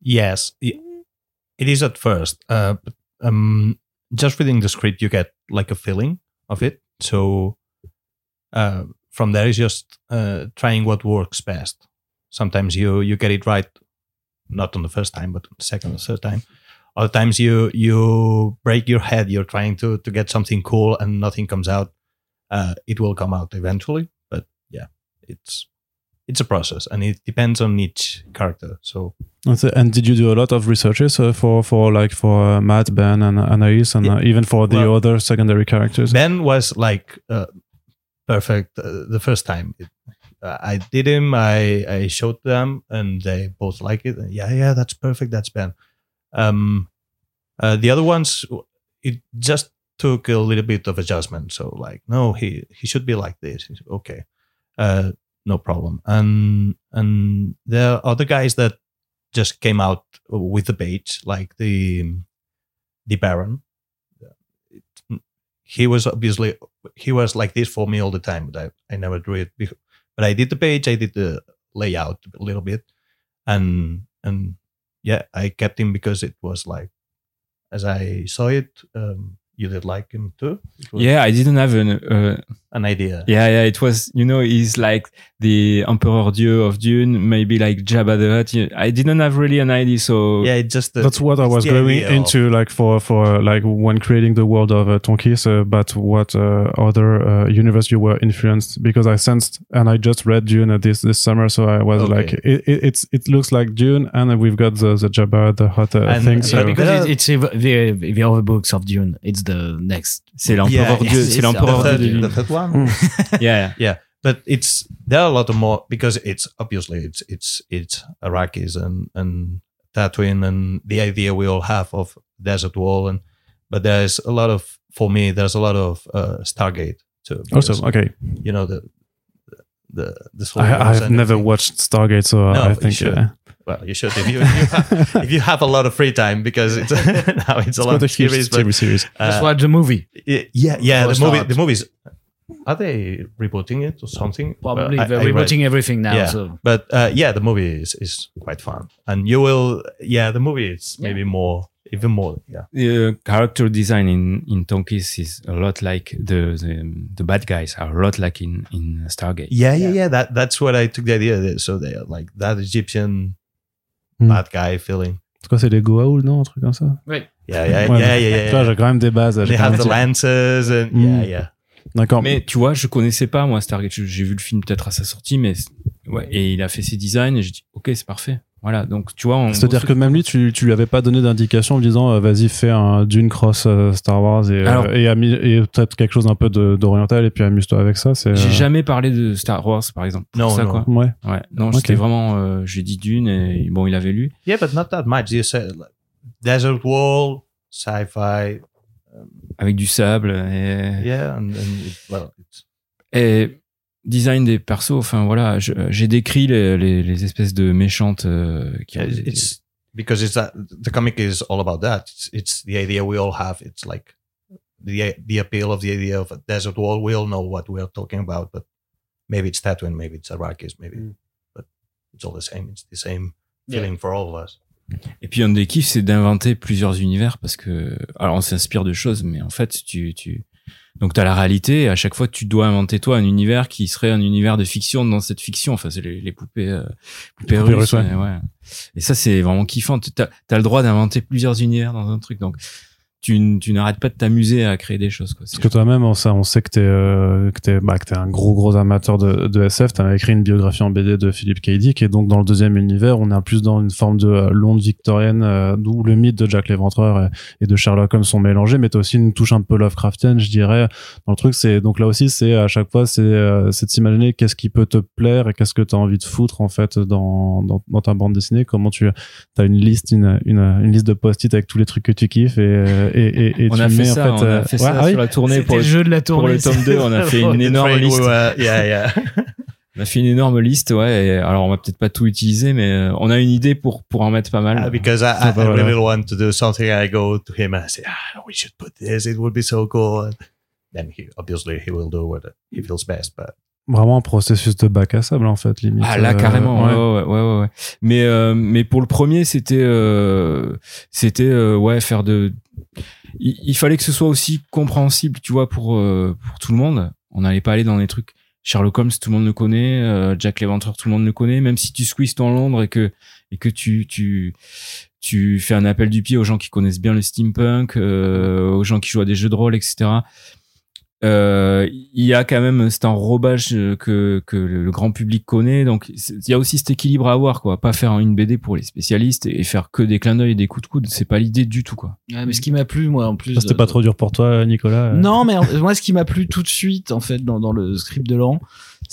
Yes, it is at first. Uh, but, um, just reading the script, you get like a feeling of it. So uh, from there is just uh, trying what works best. Sometimes you you get it right, not on the first time, but on the second or third time. Other times you you break your head. You're trying to to get something cool and nothing comes out. Uh, it will come out eventually, but yeah, it's it's a process and it depends on each character. So And did you do a lot of researches uh, for for like for uh, Matt, Ben, and Anaïs, and uh, even for the Well- other secondary characters? Ben was like uh, perfect uh, the first time. It, uh, I did him. I I showed them, and they both like it. Yeah, yeah, that's perfect. That's Ben. Um, uh, the other ones, it just took a little bit of adjustment. So like, no, he he should be like this. Said, okay, uh, no problem. And and there are other guys that just came out with the bait, like the the Baron. He was obviously he was like this for me all the time, but I, I never drew it. Before. But I did the page, I did the layout a little bit, and and yeah, I kept him because it was like as I saw it, um, you did like him too. Yeah, I didn't have an. Uh, an idea. yeah, yeah. It was, you know, he's like the Emperor Dieu of Dune, maybe like Jabba the Hutt. I didn't have really an idea, so Yeah, it just the, That's what I was going idea of- into, like for for uh, like when creating the world of uh, Tonkis, uh, but what uh, other uh, universe you were influenced because I sensed and I just read Dune uh, this this summer, so I was Okay. like, it, it, it's it looks like Dune, and we've got the the Jabba the Hutt uh, And- thing. So Yeah, because Yeah. it's, it's the, the other books of Dune. It's the next. c'est l'Empereur Yeah, Dieu, c'est l'Empereur the Dieu the third one. Yeah, yeah. but it's there are a lot of more because it's obviously it's it's it's Iraqis and and Tatooine and the idea we all have of desert wall and but there's a lot of for me there's a lot of uh, Stargate too. also because, okay, you know the the the I, I've never everything. watched Stargate, so No, I you think should. Well, you should if you if you, have, if you have a lot of free time because it's now it's, it's a lot of huge series. But, TV series. Just uh, watch the movie. y- yeah, yeah, the movie start. the movies. Are they rebooting it or something? Probably Well, they're I read- rebooting everything now. Yeah. So but uh, yeah, the movie is, is quite fun, and you will. Yeah, the movie is Yeah. maybe more, even more. Yeah, The character design in in Tonkis is a lot like the the, the bad guys are a lot like in in Stargate. yeah, yeah, yeah. That that's what I took the idea. That, so they are like that Egyptian Hmm. bad guy feeling. C'est quoi, c'est les Goa'uld, non, un truc comme ça? right. Yeah, yeah, Ouais, yeah, mais- yeah, Tu vois, yeah. j'ai quand même des bases. They have the lances and Hmm. yeah, yeah. D'accord. Mais tu vois, je connaissais pas moi Stargate. Je- J'ai vu le film peut-être à sa sortie, mais ouais. Et il a fait ses designs et j'ai dit ok, c'est parfait. Voilà. Donc tu vois, on C'est-à-dire que même lui, tu, tu lui avais pas donné d'indication en lui disant euh, vas-y fais un Dune cross euh, Star Wars et, euh, Alors- et, ami- et peut-être quelque chose un peu de- d'oriental et puis amuse-toi avec ça. C'est j'ai euh, jamais parlé de Star Wars par exemple. Non, Pour ça, non. quoi. ouais. Ouais. Non, Ok. c'était vraiment. Euh, j'ai dit Dune et bon, il avait lu. Yeah, but not that much. You said like, desert wall, sci-fi. avec du sable et, Yeah, and, and it, well, it's, et design des persos. Enfin voilà, j'ai décrit les, les, les espèces de méchantes euh, qui ont it's, des- it's because it's that the comic is all about that. It's, it's the idea we all have. It's like the the appeal of the idea of a desert wall. We all know what we are talking about, but maybe it's Tatooine, maybe it's Arrakis, maybe, Mm. but it's all the same. It's the same Yeah. feeling for all of us. Et puis un des kiffs, c'est d'inventer plusieurs univers parce que alors on s'inspire de choses, mais en fait tu tu donc t'as la réalité et à chaque fois tu dois inventer toi un univers qui serait un univers de fiction dans cette fiction. Enfin c'est les, les poupées euh, poupées, poupées russes, ouais. Et ça c'est vraiment kiffant. T'as as le droit d'inventer plusieurs univers dans un truc donc tu, tu n'arrêtes pas de t'amuser à créer des choses quoi. Parce que toi-même, on sait, on sait que t'es euh, que t'es bah, que t'es un gros gros amateur de, de SF. T'as écrit une biographie en BD de Philippe K. Dick et donc dans le deuxième univers, on est plus dans une forme de euh, Londres victorienne euh, d'où le mythe de Jack l'Éventreur et, de Sherlock Holmes sont mélangés, mais t'as aussi une touche un peu Lovecraftienne, je dirais. Dans le truc, c'est donc là aussi, c'est à chaque fois, c'est euh, c'est de s'imaginer qu'est-ce qui peut te plaire et qu'est-ce que t'as envie de foutre en fait dans dans, dans ta bande dessinée. Comment tu as une liste une, une, une liste de post-it avec tous les trucs que tu kiffes et et, et, et on tu a fait mets en ça, fait, on a euh, fait ouais, ça ah oui sur la tournée pour le jeu de la pour tournée. le tome 2, on a fait une énorme liste. yeah, yeah. On a fait une énorme liste, ouais. et alors on va peut-être pas tout utiliser, mais euh, on a une idée pour pour en mettre pas mal. Uh, because I, I, I voilà. really want to do something. I go to him and I say, ah, we should put this. It would be so cool. And then he obviously he will do what he feels best. But vraiment un processus de bac à sable en fait limite Ah là Euh, carrément, ouais. ouais. Ouais, ouais, ouais, ouais. Mais euh, mais pour le premier, c'était euh, c'était euh, ouais faire de. Il, fallait que ce soit aussi compréhensible, tu vois, pour euh, pour tout le monde. On n'allait pas aller dans des trucs. Sherlock Holmes, tout le monde le connaît. euh, Jack l'Éventreur, tout le monde le connaît. Même si tu squeezes dans Londres et que et que tu tu tu fais un appel du pied aux gens qui connaissent bien le steampunk, euh, aux gens qui jouent à des jeux de rôle, etc. euh, il y a quand même cet enrobage que, que le grand public connaît. Donc, il y a aussi cet équilibre à avoir, quoi. Pas faire une BD pour les spécialistes et faire que des clins d'œil et des coups de coude. C'est pas l'idée du tout, quoi. Ouais, mais ce qui m'a plu, moi, en plus. C'était de- pas trop dur pour toi, Nicolas euh Non, mais euh, moi, ce qui m'a plu tout de suite, en fait, dans, dans le script de Laurent,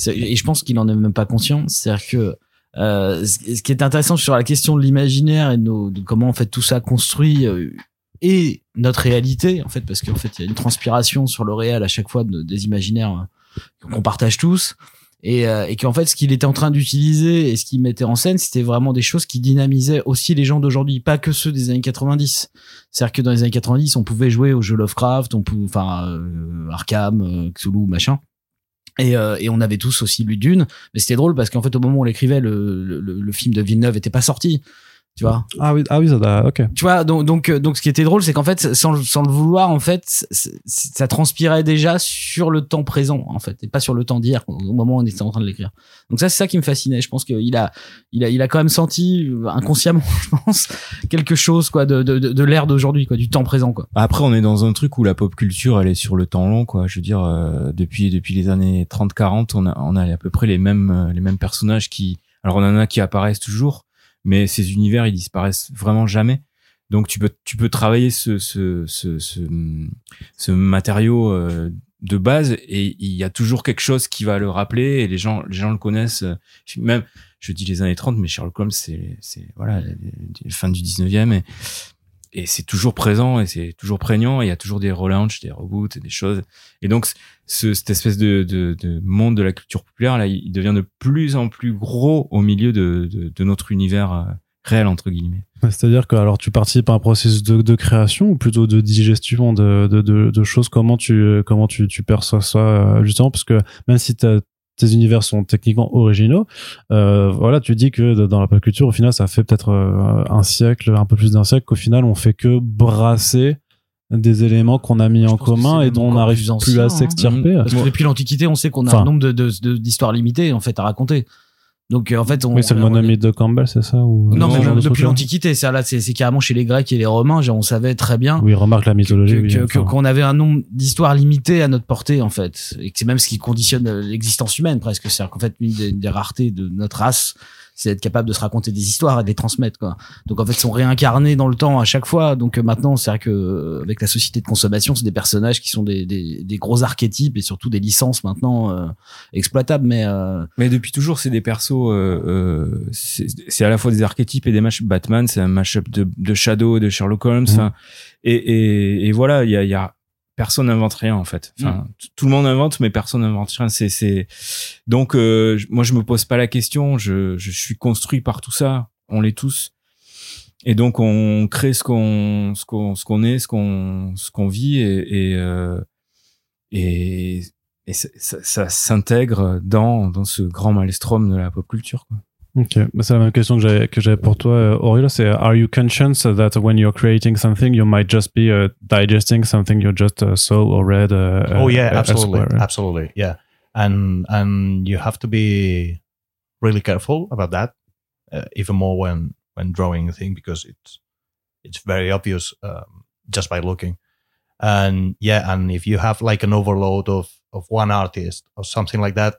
et je pense qu'il en est même pas conscient, c'est-à-dire que euh, ce ce qui est intéressant sur la question de l'imaginaire et de, nos- de comment en fait tout ça construit euh, et notre réalité, en fait, parce qu'en fait, il y a une transpiration sur le réel à chaque fois de- des imaginaires euh, qu'on partage tous. Et, euh, et qu'en fait, ce qu'il était en train d'utiliser et ce qu'il mettait en scène, c'était vraiment des choses qui dynamisaient aussi les gens d'aujourd'hui, pas que ceux des années 90. C'est-à-dire que dans les années 90, on pouvait jouer au jeu Lovecraft, on pouvait, enfin, euh, Arkham, euh, machin. Et, euh, et on avait tous aussi lu Dune, mais c'était drôle parce qu'en fait, au moment où on l'écrivait, le, le, le film de Villeneuve était pas sorti. Tu vois, Ah oui, ah oui, ça doit- ok. tu vois, donc donc euh, donc ce qui était drôle, c'est qu'en fait, sans le- sans le vouloir, en fait, ça transpirait déjà sur le temps présent, en fait, et pas sur le temps d'hier au moment où on était en train de l'écrire. Donc ça, c'est ça qui me fascinait. Je pense qu'il a il a il a quand même senti euh, inconsciemment, je pense, quelque chose quoi de de, de, de l'ère d'aujourd'hui, quoi, du temps présent, quoi. Après, on est dans un truc où la pop culture, elle est sur le temps long, quoi. Je veux dire, euh, depuis depuis les années 30-40, on a on a à peu près les mêmes euh, les mêmes personnages qui. Alors, on en a qui apparaissent toujours, mais ces univers, ils disparaissent vraiment jamais. Donc, tu peux tu peux travailler ce ce ce ce, ce matériau euh, de base et il y a toujours quelque chose qui va le rappeler et les gens les gens le connaissent. Même, je dis les années 30, mais Sherlock Holmes, c'est c'est voilà fins du 19e et et c'est toujours présent et c'est toujours prégnant. Il y a toujours des relaunchs, des reboots des choses. Et donc, ce, cette espèce de, de, de monde de la culture populaire, là, il devient de plus en plus gros au milieu de, de, de notre univers euh, réel, entre guillemets. Ouais, C'est-à-dire que alors tu participes à un processus de, création ou plutôt de digestion de, de, de, choses? Comment tu comment tu, tu perçois ça euh, justement? Parce que même si t'as- tes univers sont techniquement originaux, euh, voilà, tu dis que dans la pop culture, au final, ça fait peut-être euh, un siècle, un peu plus d'un siècle, qu'au final, on fait que brasser des éléments qu'on a mis en commun et dont on n'arrive plus ancien, à hein. s'extirper. Parce que depuis l'Antiquité, on sait qu'on a Enfin. un nombre de de- de- d'histoires limitées en fait à raconter. Donc euh, en fait, on, Oui, c'est le monomythe de Campbell, c'est ça ou Non, mais de depuis l'Antiquité, c'est là, c'est c'est carrément chez les Grecs et les Romains, genre, on savait très bien Oui, remarque la mythologie. oui, enfin. qu'on avait un nombre d'histoires limitées à notre portée en fait, et que c'est même ce qui conditionne euh, l'existence humaine presque. C'est-à-dire qu'en fait, une des, des raretés de notre race, c'est d'être capable de se raconter des histoires et de les transmettre quoi. Donc en fait, ils sont réincarnés dans le temps à chaque fois. Donc euh, maintenant, c'est vrai que euh, avec la société de consommation, c'est des personnages qui sont des, des, des gros archétypes et surtout des licences maintenant euh, exploitables. Mais euh, Mais depuis toujours, c'est des persos. Euh, euh, c'est à la fois des archétypes et des matchs. Batman, c'est un mashup de, de Shadow de Sherlock Holmes. Mhm. enfin, Et, et, et voilà, il y a, il y a personne n'invente rien en fait. Enfin, t- tout le monde invente, mais personne n'invente rien. C'est, c'est donc euh, je- moi je me pose pas la question. Je, je suis construit par tout ça. On l'est tous. Et donc on crée ce qu'on, ce qu'on, ce qu'on est, ce qu'on, ce qu'on vit et et, euh, et, et ça, ça, ça s'intègre dans dans ce grand maelstrom de la pop culture. Quoi. Ok, bah, c'est la même question que j'avais que j'avais pour toi, euh, Aurélio. C'est Are you conscious that when you're creating something, you might just be uh, digesting something you just uh, saw or read? Uh, oh yeah, uh, absolutely, elsewhere? absolutely, yeah. And and you have to be really careful about that, uh, even more when when drawing a thing because it's it's very obvious um, just by looking. And yeah, and if you have like an overload of of one artist or something like that,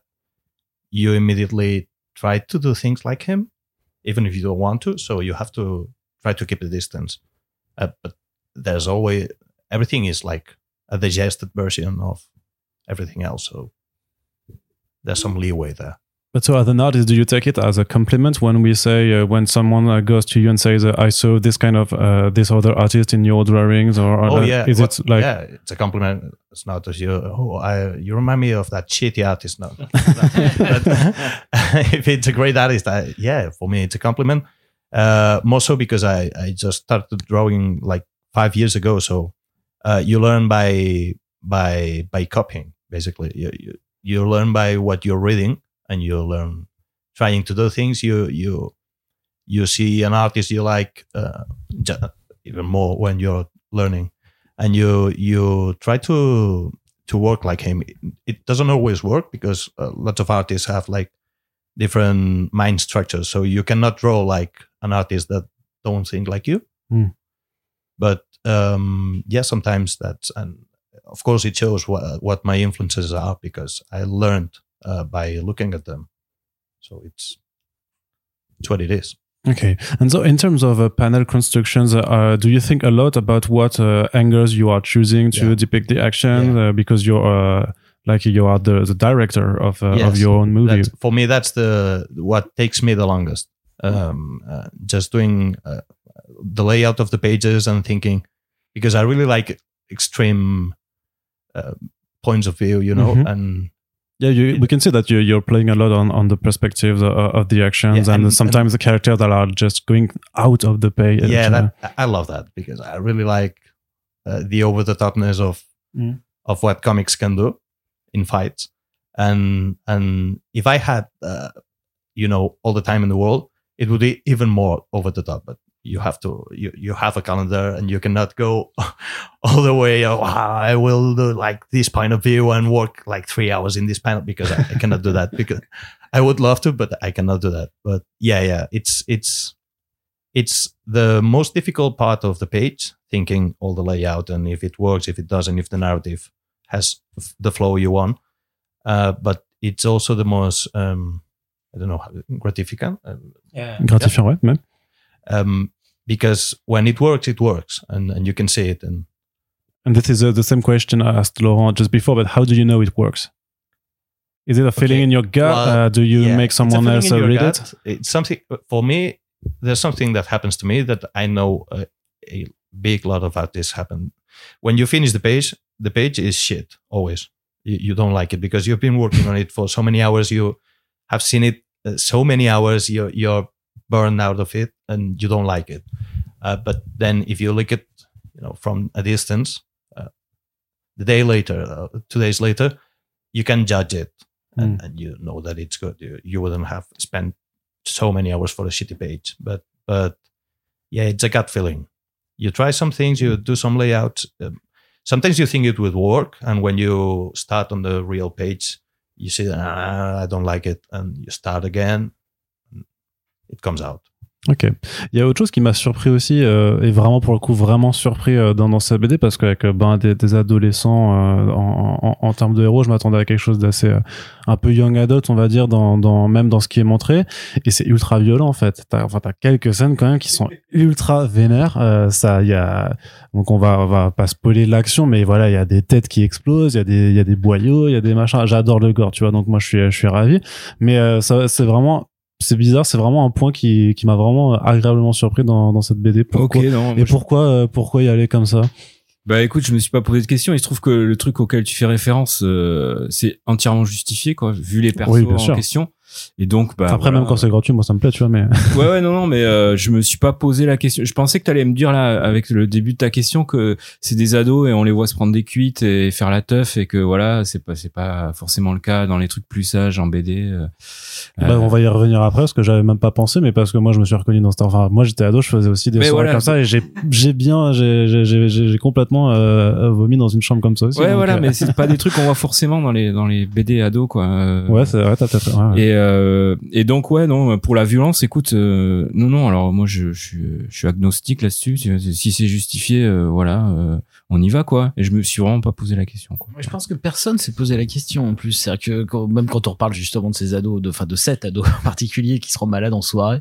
you immediately try to do things like him, even if you don't want to. So you have to try to keep the distance. Uh, but there's always everything is like a digested version of everything else. So there's some leeway there. But so, as an artist, do you take it as a compliment when we say uh, when someone uh, goes to you and says, uh, "I saw this kind of uh, this other artist in your drawings," or, or oh yeah, is well, it like yeah, it's a compliment. It's not as you. Oh, I, you remind me of that shitty artist. No, but if it's a great artist, I, yeah, for me it's a compliment. Uh, more so because I I just started drawing like five years ago. So uh, you learn by by by copying basically. You, you you learn by what you're reading, and you learn trying to do things. You you you see an artist you like uh, even more when you're learning and you you try to to work like him it doesn't always work because uh, lots of artists have like different mind structures so you cannot draw like an artist that don't think like you Hmm. but um yeah sometimes that's and of course, it shows what what my influences are because I learned uh, by looking at them. So it's it's what it is. Okay. And so, in terms of uh, panel constructions, uh, do you think a lot about what uh, angles you are choosing to Yeah. depict the action? Yeah. Uh, because you're uh, like you are the, the director of uh, of your own movie. That's, for me, that's the what takes me the longest. Um, uh, just doing uh, the layout of the pages and thinking, because I really like extreme uh, points of view, you know, Mhm. and Yeah, you, we can see that you're, you're playing a lot on, on the perspectives of, of the actions Yeah, and, and- sometimes the characters that are just going out of the page. yeah, that I love that because I really like uh, the over the topness of Mm. of what comics can do in fights, and and if I had uh, you know all the time in the world, it would be even more over the top. But you have to you you have a calendar and you cannot go all the way. Oh, I will do like this point of view and work like three hours in this panel because I, I cannot do that because I would love to, but I cannot do that. But yeah, yeah, it's it's it's the most difficult part of the page thinking all the layout and if it works if it doesn't if the narrative has the flow you want uh, but it's also the most um, i don't know how gratificant um, Gratifiant, ouais, même. Um, because when it works it works and, and you can see it and And this is uh, the same question I asked Laurent just before, but how do you know it works? Is it a feeling Okay. in your gut? Well, uh, do you Yeah, make someone else uh, read gut. it? It's something for me. There's something that happens to me that I know a, a big lot of artists happen. When you finish the page, the page is shit always. You, you don't like it because you've been working on it for so many hours. You have seen it uh, so many hours. You're you're burned out of it and you don't like it. Uh, but then if you look at you know from a distance, uh, the day later, uh, two days later, you can judge it and, and you know that it's good. You, you wouldn't have spent so many hours for a shitty page, but but yeah, it's a gut feeling. You try some things, you do some layouts. Um, sometimes you think it would work, and when you start on the real page, you see, ah, I don't like it, and you start again. It comes out. Ok. Il y a autre chose qui m'a surpris aussi, euh, et vraiment pour le coup vraiment surpris euh, dans, dans cette BD, parce qu'avec euh, ben, des, des adolescents euh, en, en, en termes de héros, je m'attendais à quelque chose d'assez euh, un peu young adult, on va dire, dans, dans, même dans ce qui est montré, et c'est ultra violent en fait. T'as, enfin, t'as quelques scènes quand même qui sont ultra vénères. Euh, ça, y a donc on va on va pas spoiler l'action, mais voilà, il y a des têtes qui explosent, il y a des y a des boyaux, il y a des machins. J'adore le gore, tu vois, donc moi je suis je suis ravi. Mais ça c'est vraiment c'est bizarre, c'est vraiment un point qui, qui m'a vraiment agréablement surpris dans, dans cette BD. Pourquoi non. Et je- pourquoi euh, pourquoi y aller comme ça? Bah écoute, je me suis pas posé de questions. Il se trouve que le truc auquel tu fais référence, euh, c'est entièrement justifié, quoi, vu les Oui, bien en sûr. question. Et donc, bah, Après voilà. même quand c'est gratuit, moi ça me plaît, tu vois. Mais ouais ouais non non mais euh, je me suis pas posé la question je pensais que t'allais me dire là avec le début de ta question que c'est des ados et on les voit se prendre des cuites et faire la teuf et que voilà c'est pas c'est pas forcément le cas dans les trucs plus sages en BD euh, bah, euh, on va y revenir après parce que j'avais même pas pensé, mais parce que moi je me suis reconnu dans cette. Enfin, moi j'étais ado, je faisais aussi des Mais soirées voilà. comme ça et j'ai j'ai bien j'ai j'ai j'ai complètement euh, vomi dans une chambre comme ça aussi. ouais donc, voilà euh, mais c'est pas des trucs qu'on voit forcément dans les dans les BD ados quoi euh, ouais c'est vrai, t'as peut-être. ouais, ouais. Et, euh, et donc ouais non pour la violence écoute euh, non non alors moi je, je suis agnostique là-dessus si si c'est justifié euh, voilà euh, on y va quoi et je me suis vraiment pas posé la question quoi. Je pense que personne s'est posé la question en plus. C'est-à-dire que quand- même quand on reparle justement de ces ados, de, enfin de cet ado en particulier qui se rend malade en soirée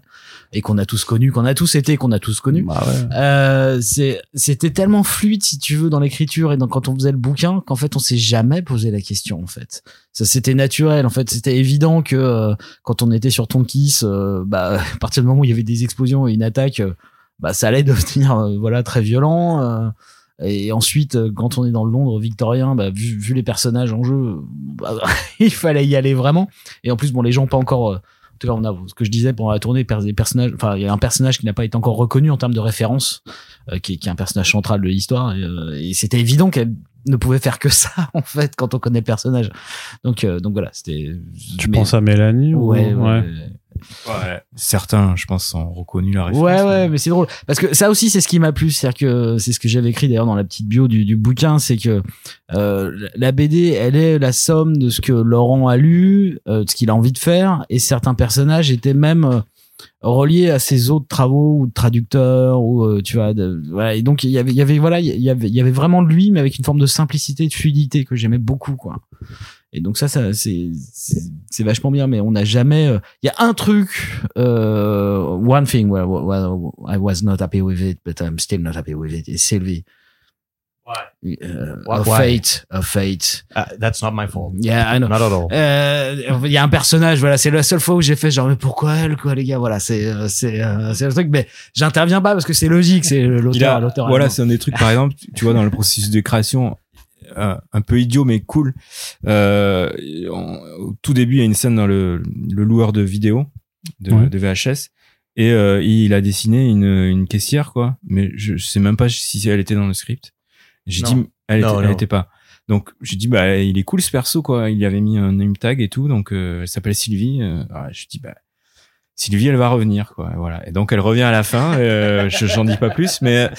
et qu'on a tous connu, qu'on a tous été, qu'on a tous connu. Bah ouais. Euh, c'est c'était tellement fluide si tu veux dans l'écriture et dans, quand on faisait le bouquin qu'en fait on s'est jamais posé la question en fait ça c'était naturel en fait c'était évident que euh, quand on était sur Tonkis euh, bah à partir du moment où il y avait des explosions et une attaque euh, bah ça allait devenir euh, voilà très violent euh, et ensuite euh, quand on est dans le Londres victorien bah, vu, vu les personnages en jeu bah, il fallait y aller vraiment et en plus bon les gens pas encore euh, en tout cas, on a ce que je disais pendant la tournée, des personnages. Enfin, il y a un personnage qui n'a pas été encore reconnu en termes de référence, euh, qui, est, qui est un personnage central de l'histoire. Et, euh, et c'était évident qu'elle ne pouvait faire que ça en fait quand on connaît le personnage. Donc, euh, donc voilà, c'était. Tu mais- penses à Mélanie ou- Ouais, ouais. Certains je pense ont reconnu la référence. Ouais, ouais, mais c'est drôle. Parce que ça aussi, c'est ce qui m'a plu. C'est-à-dire que c'est ce que j'avais écrit d'ailleurs dans la petite bio du, du bouquin. C'est que euh, la BD, elle est la somme de ce que Laurent a lu, euh, de ce qu'il a envie de faire. Et certains personnages étaient même euh, relié à ses autres travaux ou de traducteur ou tu vois de, voilà et donc il y avait il y avait voilà il y avait il y avait vraiment de lui mais avec une forme de simplicité et de fluidité que j'aimais beaucoup quoi et donc ça ça c'est vachement bien mais on n'a jamais euh, il y a un truc euh, one thing where, where I was not happy with it but I'm still not happy with it is Sylvie Why? uh, Why- of why? fate of fate Uh, that's not my fault. yeah I know Not at all. euh, il y a un personnage voilà c'est la seule fois où j'ai fait genre mais pourquoi elle quoi les gars voilà c'est euh, c'est euh, c'est le truc mais j'interviens pas parce que c'est logique c'est l'auteur a- l'auteur voilà, c'est un des trucs, par exemple, tu vois, dans le processus de création, euh, un peu idiot mais cool. Euh, au tout début, il y a une scène dans le, le loueur de vidéos de, Ouais. de VHS et euh, il a dessiné une, une caissière, quoi. Mais je, je sais même pas si elle était dans le script. J'ai dit, elle était, Non, elle était pas. Donc j'ai dit bah il est cool ce perso quoi. Il y avait mis un name tag et tout donc euh, elle s'appelle Sylvie. Euh, alors, je dis bah Sylvie elle va revenir quoi. Voilà et donc elle revient à la fin. euh, je- J'en dis pas plus mais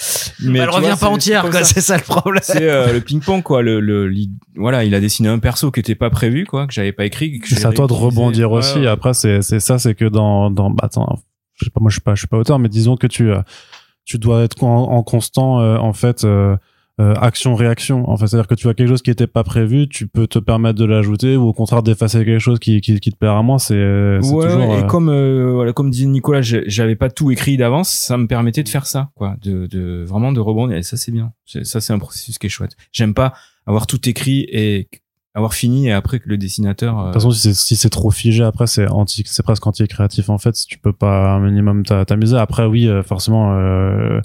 mais elle revient vois, pas entière c'est quoi c'est ça le problème C'est euh, le ping pong quoi. Le, le, voilà il a dessiné un perso qui était pas prévu quoi que j'avais pas écrit. C'est à toi de rebondir Ouais, aussi. ouais. Après, c'est c'est ça, c'est que dans dans bah, attends, je sais pas, moi je suis pas je suis pas auteur, mais disons que tu euh, tu dois être en, en constant euh, en fait euh, euh, action réaction. En fait, c'est-à-dire que tu as quelque chose qui était pas prévu, tu peux te permettre de l'ajouter ou au contraire d'effacer quelque chose qui qui, qui te plaira moins. C'est c'est Ouais, toujours et euh, comme euh, voilà, comme disait Nicolas, j'avais pas tout écrit d'avance, ça me permettait de faire ça, quoi, de, de vraiment de rebondir. Et ça, c'est bien. C'est- Ça, c'est un processus qui est chouette. J'aime pas avoir tout écrit et avoir fini et après que le dessinateur. euh, De toute façon, si c'est si trop figé, après c'est anti, c'est presque anti-créatif en fait. Si tu peux pas un minimum t'a- t'amuser. Après, oui, euh, forcément, euh, euh,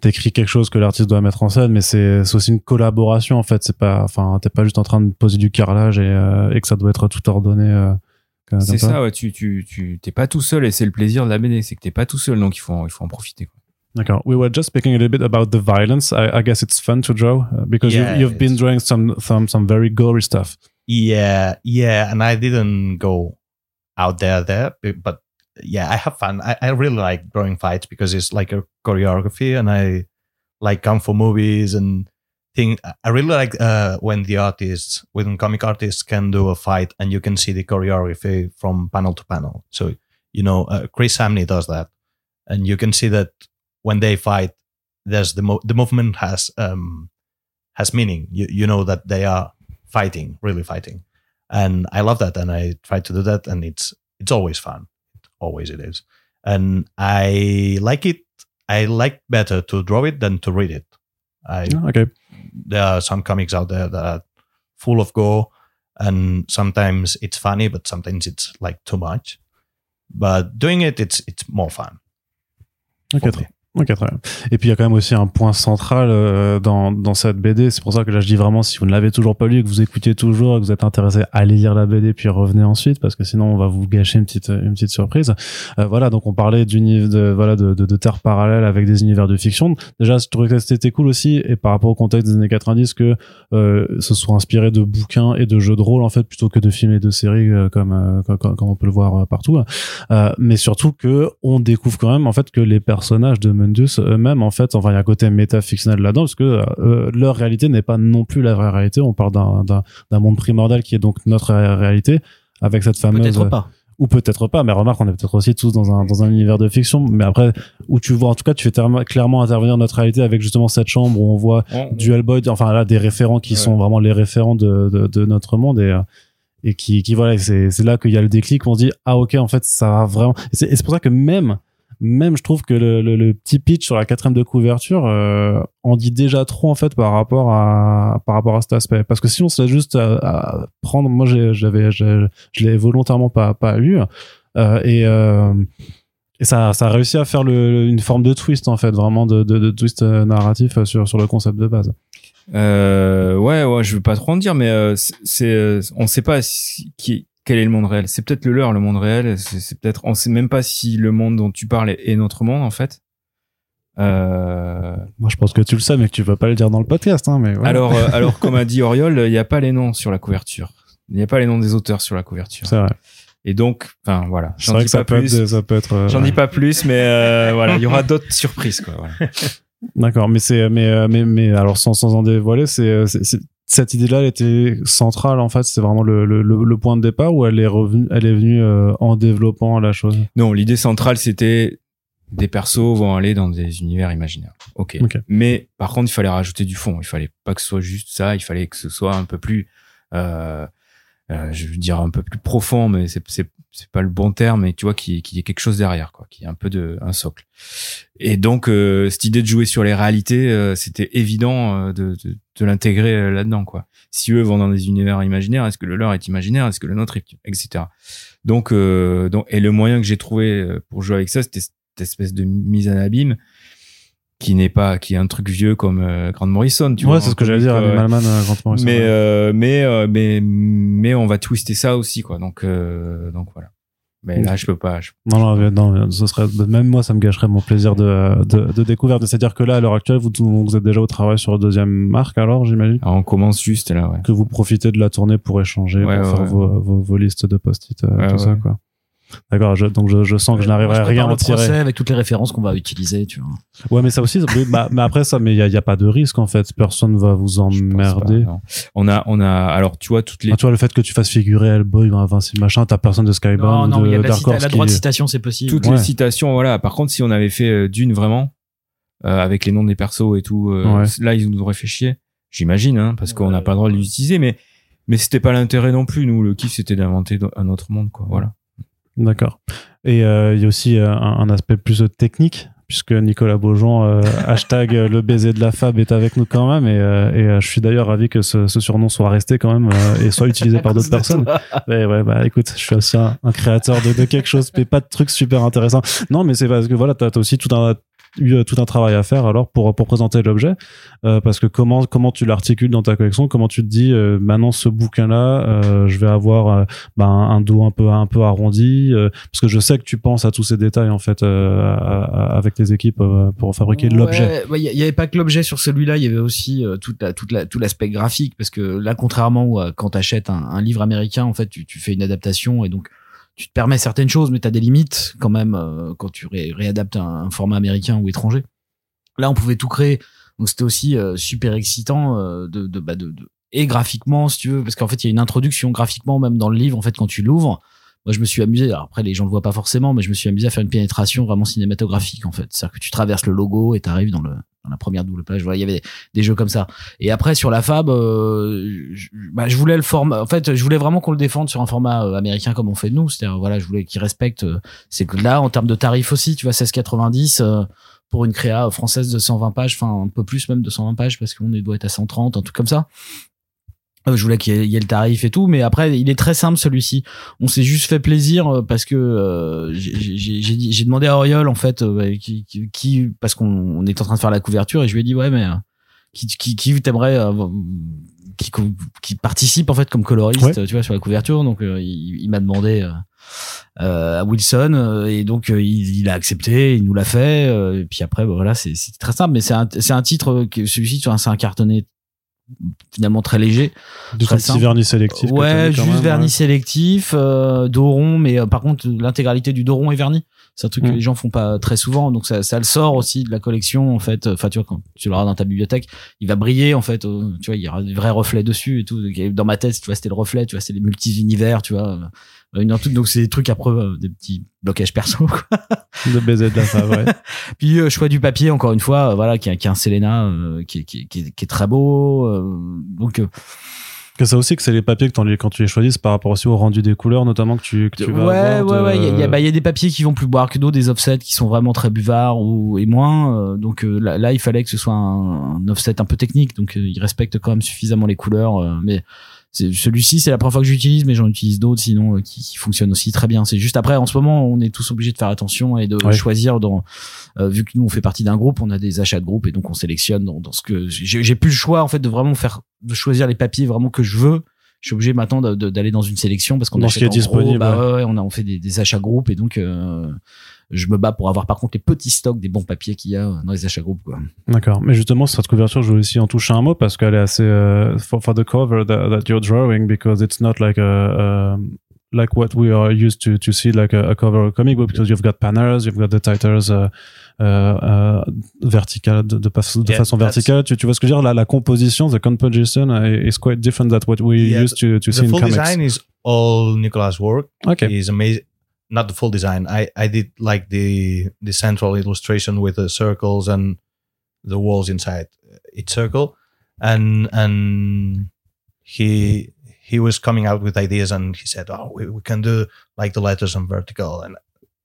t'écris quelque chose que l'artiste doit mettre en scène, mais c'est c'est aussi une collaboration en fait. C'est pas, enfin, t'es pas juste en train de poser du carrelage et, euh, et que ça doit être tout ordonné. euh, comme- c'est ça, ouais, tu, tu, tu, t'es pas tout seul et c'est le plaisir de la BD, c'est que t'es pas tout seul, donc il faut, il faut en profiter, quoi. D'accord. We were just speaking a little bit about the violence. I, I guess it's fun to draw uh, because Yeah, you've, you've been drawing some some some very gory stuff. Yeah, yeah, and I didn't go out there there, but yeah, I have fun. I, I really like drawing fights because it's like a choreography, and I like kung fu movies and thing. I really like uh, when the artists, when comic artists can do a fight and you can see the choreography from panel to panel. So you know, uh, Chris Samney does that, and you can see that when they fight, there's the mo- the movement has um has meaning. You you know that they are fighting, really fighting. And I love that. And I try to do that. And it's, it's always fun. Always it is. And I like it. I like better to draw it than to read it. I, Yeah, okay. there are some comics out there that are full of gore and sometimes it's funny, but sometimes it's like too much. But doing it, it's, it's more fun. Ok, for me. Ok, très bien. Et puis il y a quand même aussi un point central euh, dans, dans cette BD. C'est pour ça que là je dis vraiment si vous ne l'avez toujours pas lu, que vous écoutez toujours, que vous êtes intéressé à lire la BD, puis revenez ensuite, parce que sinon on va vous gâcher une petite une petite surprise. Euh, voilà, donc on parlait de voilà de, de, de terres parallèles avec des univers de fiction. Déjà, je trouvais que c'était cool aussi, et par rapport au contexte des années 90, que euh, ce soit inspiré de bouquins et de jeux de rôle en fait, plutôt que de films et de séries euh, comme, euh, comme comme on peut le voir euh, partout. Euh, mais surtout que on découvre quand même en fait que les personnages de Mundus eux-mêmes en fait enfin il y a un côté métafictionnel là-dedans parce que euh, leur réalité n'est pas non plus la vraie réalité. On parle d'un monde primordial qui est donc notre ré- réalité avec cette fameuse peut-être pas. Ou peut-être pas mais remarque on est peut-être aussi tous dans un dans un univers de fiction. Mais après où tu vois en tout cas tu fais clairement intervenir notre réalité avec justement cette chambre où on voit du Hellboy, enfin là des référents qui Ouais. sont vraiment les référents de, de, de notre monde et et qui, qui voilà c'est c'est là qu'il y a le déclic on se dit ah ok en fait ça va vraiment. Et c'est et c'est pour ça que même même je trouve que le, le, le petit pitch sur la quatrième de couverture euh, en dit déjà trop en fait par rapport à par rapport à cet aspect parce que si on se laisse juste à, à prendre moi j'avais je, je l'ai volontairement pas pas lu euh, et euh, et ça, ça a réussi à faire le, une forme de twist en fait, vraiment de, de, de twist euh, narratif sur, sur le concept de base. Euh, ouais, ouais, je veux pas trop en dire, mais euh, c'est, euh, on sait pas qui, quel est le monde réel. C'est peut-être le leur, le monde réel. C'est, peut-être, on sait même pas si le monde dont tu parles est, est notre monde en fait. Euh, Moi, je pense que tu le sais, mais que tu vas pas le dire dans le podcast. Hein, mais alors, euh, alors, comme a dit Oriol, il n'y a pas les noms sur la couverture. Il n'y a pas les noms des auteurs sur la couverture. c'est vrai. Et donc, enfin voilà, C'est j'en dis pas peut, plus. être, ça peut être. euh, J'en dis pas plus, mais euh, voilà, il y aura d'autres surprises quoi. Voilà. D'accord, mais c'est mais euh, mais mais alors sans sans en dévoiler, euh, c'est- cette idée-là, elle était centrale en fait. C'est vraiment le, le, le, le point de départ ou elle est revenue, elle est venue euh, en développant la chose? Non, l'idée centrale, c'était des persos vont aller dans des univers imaginaires. Ok. Mais par contre, il fallait rajouter du fond. Il fallait pas que ce soit juste ça. Il fallait que ce soit un peu plus, euh, je veux dire un peu plus profond, mais c'est c'est pas le bon terme. Mais tu vois, qui qui y ait quelque chose derrière, quoi, qui est un peu de un socle. Et donc euh, cette idée de jouer sur les réalités, euh, c'était évident euh, de de, de l'intégrer euh, là-dedans, quoi. Si eux vont dans des univers imaginaires, est-ce que le leur est imaginaire, est-ce que le nôtre est, etc. Donc euh, donc et le moyen que j'ai trouvé euh, pour jouer avec ça, c'était cette espèce de mise en abîme qui n'est pas qui est un truc vieux comme euh, Grant Morrison tu ouais, vois c'est ce que j'allais dire. euh, Malman, euh, Grant Morrison, mais ouais. euh, mais euh, mais mais on va twister ça aussi quoi donc euh, donc voilà mais là je peux pas je- Non, non, non, ce serait même moi, ça me gâcherait mon plaisir de de, de découverte. C'est-à-dire que là, à l'heure actuelle, vous, vous êtes déjà au travail sur le deuxième marque, alors j'imagine? Alors, on commence juste là ouais que vous profitez de la tournée pour échanger, Ouais, pour faire. Vos, vos, vos listes de post-it, tout ça, quoi. D'accord, je- donc je, je sens que je n'arriverai à rien le tirer. procès avec toutes les références qu'on va utiliser, tu vois. Ouais, mais ça aussi, mais, bah, mais après ça, mais il y a, y a pas de risque en fait. Personne va vous emmerder. pas, non. on a on a alors tu vois toutes les Ah, tu vois, le fait que tu fasses figurer Hellboy, Invincible, machin, t'as personne de Non, Skybound, non, il y a de de la, Dark Horse la qui- droit de citation, c'est possible. toutes Ouais. les citations voilà par contre si on avait fait euh, d'une vraiment euh, avec les noms des persos et tout euh, Ouais. là ils nous auraient fait chier j'imagine hein, parce qu'on n'a pas le droit de l'utiliser mais mais c'était pas l'intérêt non plus nous le kiff c'était d'inventer un autre monde quoi voilà D'accord. Et euh, il y a aussi euh, un, un aspect plus technique, puisque Nicolas Beaujean, euh, hashtag euh, le baiser de la Fab, est avec nous quand même. Et, euh, et euh, je suis d'ailleurs ravi que ce, ce surnom soit resté quand même euh, et soit utilisé par d'autres personnes. Ouais, ouais, bah écoute, je suis aussi un, un créateur de, de quelque chose, mais pas de trucs super intéressants. Non, mais c'est parce que voilà, t'as as aussi tout un eu euh, tout un travail à faire alors pour pour présenter l'objet. Euh, parce que comment comment tu l'articules dans ta collection? Comment tu te dis euh, maintenant ce bouquin là je vais avoir euh, ben, un dos un peu un peu arrondi euh, parce que je sais que tu penses à tous ces détails en fait euh, à- à- avec tes équipes euh, pour fabriquer l'objet. Ouais, ouais, Il y, avait pas que l'objet sur celui-là, il y avait aussi euh, toute la, toute la, tout l'aspect graphique, parce que là, contrairement à quand t'achètes un, un livre américain, en fait, tu, tu fais une adaptation et donc tu te permets certaines choses, mais t'as des limites quand même euh, quand tu ré- réadaptes un, un format américain ou étranger. Là, on pouvait tout créer, donc c'était aussi euh, super excitant euh, de, de, bah, de- et graphiquement, si tu veux, parce qu'en fait, il y a une introduction graphiquement même dans le livre, en fait, quand tu l'ouvres. Moi, je me suis amusé. Alors après, les gens le voient pas forcément, mais je me suis amusé à faire une pénétration vraiment cinématographique, en fait. C'est-à-dire que tu traverses le logo et t'arrives dans le dans la première double page. Voilà, il y avait des jeux comme ça. Et après, sur la Fab, euh, je, bah, je voulais le format. En fait, je voulais vraiment qu'on le défende sur un format euh, américain comme on fait nous. C'est-à-dire, voilà, je voulais qu'il respecte. euh, c'est que là, en termes de tarifs aussi, tu vois, 16,90 euh, pour une créa française de 120 pages, enfin un peu plus même de 120 pages parce qu'on doit être à 130, un truc comme ça. Euh, je voulais qu'il y, ait- il y ait le tarif et tout, mais après il est très simple celui-ci. On s'est juste fait plaisir euh, parce que euh, j'ai- demandé à Oriol en fait euh, qui, qui, parce qu'on on est en train de faire la couverture et je lui ai dit ouais mais euh, qui qui, qui t'aimerait euh, qui, qui participe en fait comme coloriste Ouais. tu vois sur la couverture donc euh, il, il m'a demandé à Wilson et donc il, il a accepté il nous l'a fait euh, et puis après bah, voilà c'est très simple mais c'est un c'est un titre celui-ci c'est un cartonné finalement très léger du très petit vernis sélectif Ouais, juste même, vernis ouais. sélectif, euh, dos rond, mais euh, par contre l'intégralité du dos rond est verni. C'est un truc que Mm. les gens font pas très souvent, donc ça, ça le sort aussi de la collection en fait. Enfin, tu vois quand tu l'auras dans ta bibliothèque, il va briller en fait. euh, tu vois, il y aura des vrais reflets dessus et tout. Dans ma tête, tu vois, c'était le reflet. Tu vois, c'est les multi univers, tu vois. euh, Une, un truc, donc c'est des trucs après euh, des petits blocages perso. quoi. de baiser de la ouais. Puis euh, choix du papier encore une fois, euh, voilà, qui a, qui a un Selena euh, qui, est- qui, est- qui, est- qui est très beau. donc euh, que ça aussi que c'est les papiers que les- quand tu les choisis par rapport aussi au rendu des couleurs notamment que tu que tu vas ouais, avoir ouais, de- ouais. Il y y bah, il y a des papiers qui vont plus boire que d'autres, des offsets qui sont vraiment très buvards ou et moins. euh, donc euh, là, là, il fallait que ce soit un, un offset un peu technique. Donc euh, il respecte quand même suffisamment les couleurs. euh, mais celui-ci, c'est la première fois que j'utilise, mais j'en utilise d'autres sinon euh, qui, qui fonctionnent aussi très bien. C'est juste après, en ce moment, on est tous obligés de faire attention et de Ouais. choisir dans. euh, vu que nous on fait partie d'un groupe, on a des achats de groupe et donc on sélectionne dans, dans ce que j'ai plus le choix en fait de vraiment faire de choisir les papiers vraiment que je veux je suis obligé maintenant d'aller dans une sélection parce qu'on achète qui est en gros, disponible, bah ouais. ouais, ouais, on a on fait des, des achats groupes et donc euh, je me bats pour avoir par contre les petits stocks des bons papiers qu'il y a dans les achats groupes quoi. D'accord. Mais justement, cette couverture, je voulais aussi en toucher un mot parce qu'elle est assez, euh, for, for the cover that, that you're drawing because it's not like a, a, like what we are used to to see like a, a cover of a comic book because you've got panels, you've got the titles uh, uh, uh, vertical de, de, pas- de Yeah, façon verticale. Tu, tu vois ce que je veux dire? La, la composition, the composition uh, is quite different than what we Yeah, used to to see the in full comics. design is all Nicolas' work. Okay. He's amazing. Not the full design. I, I did like the the central illustration with the circles and the walls inside each circle, and and he he was coming out with ideas and he said, "Oh, we, we can do like the letters on vertical," and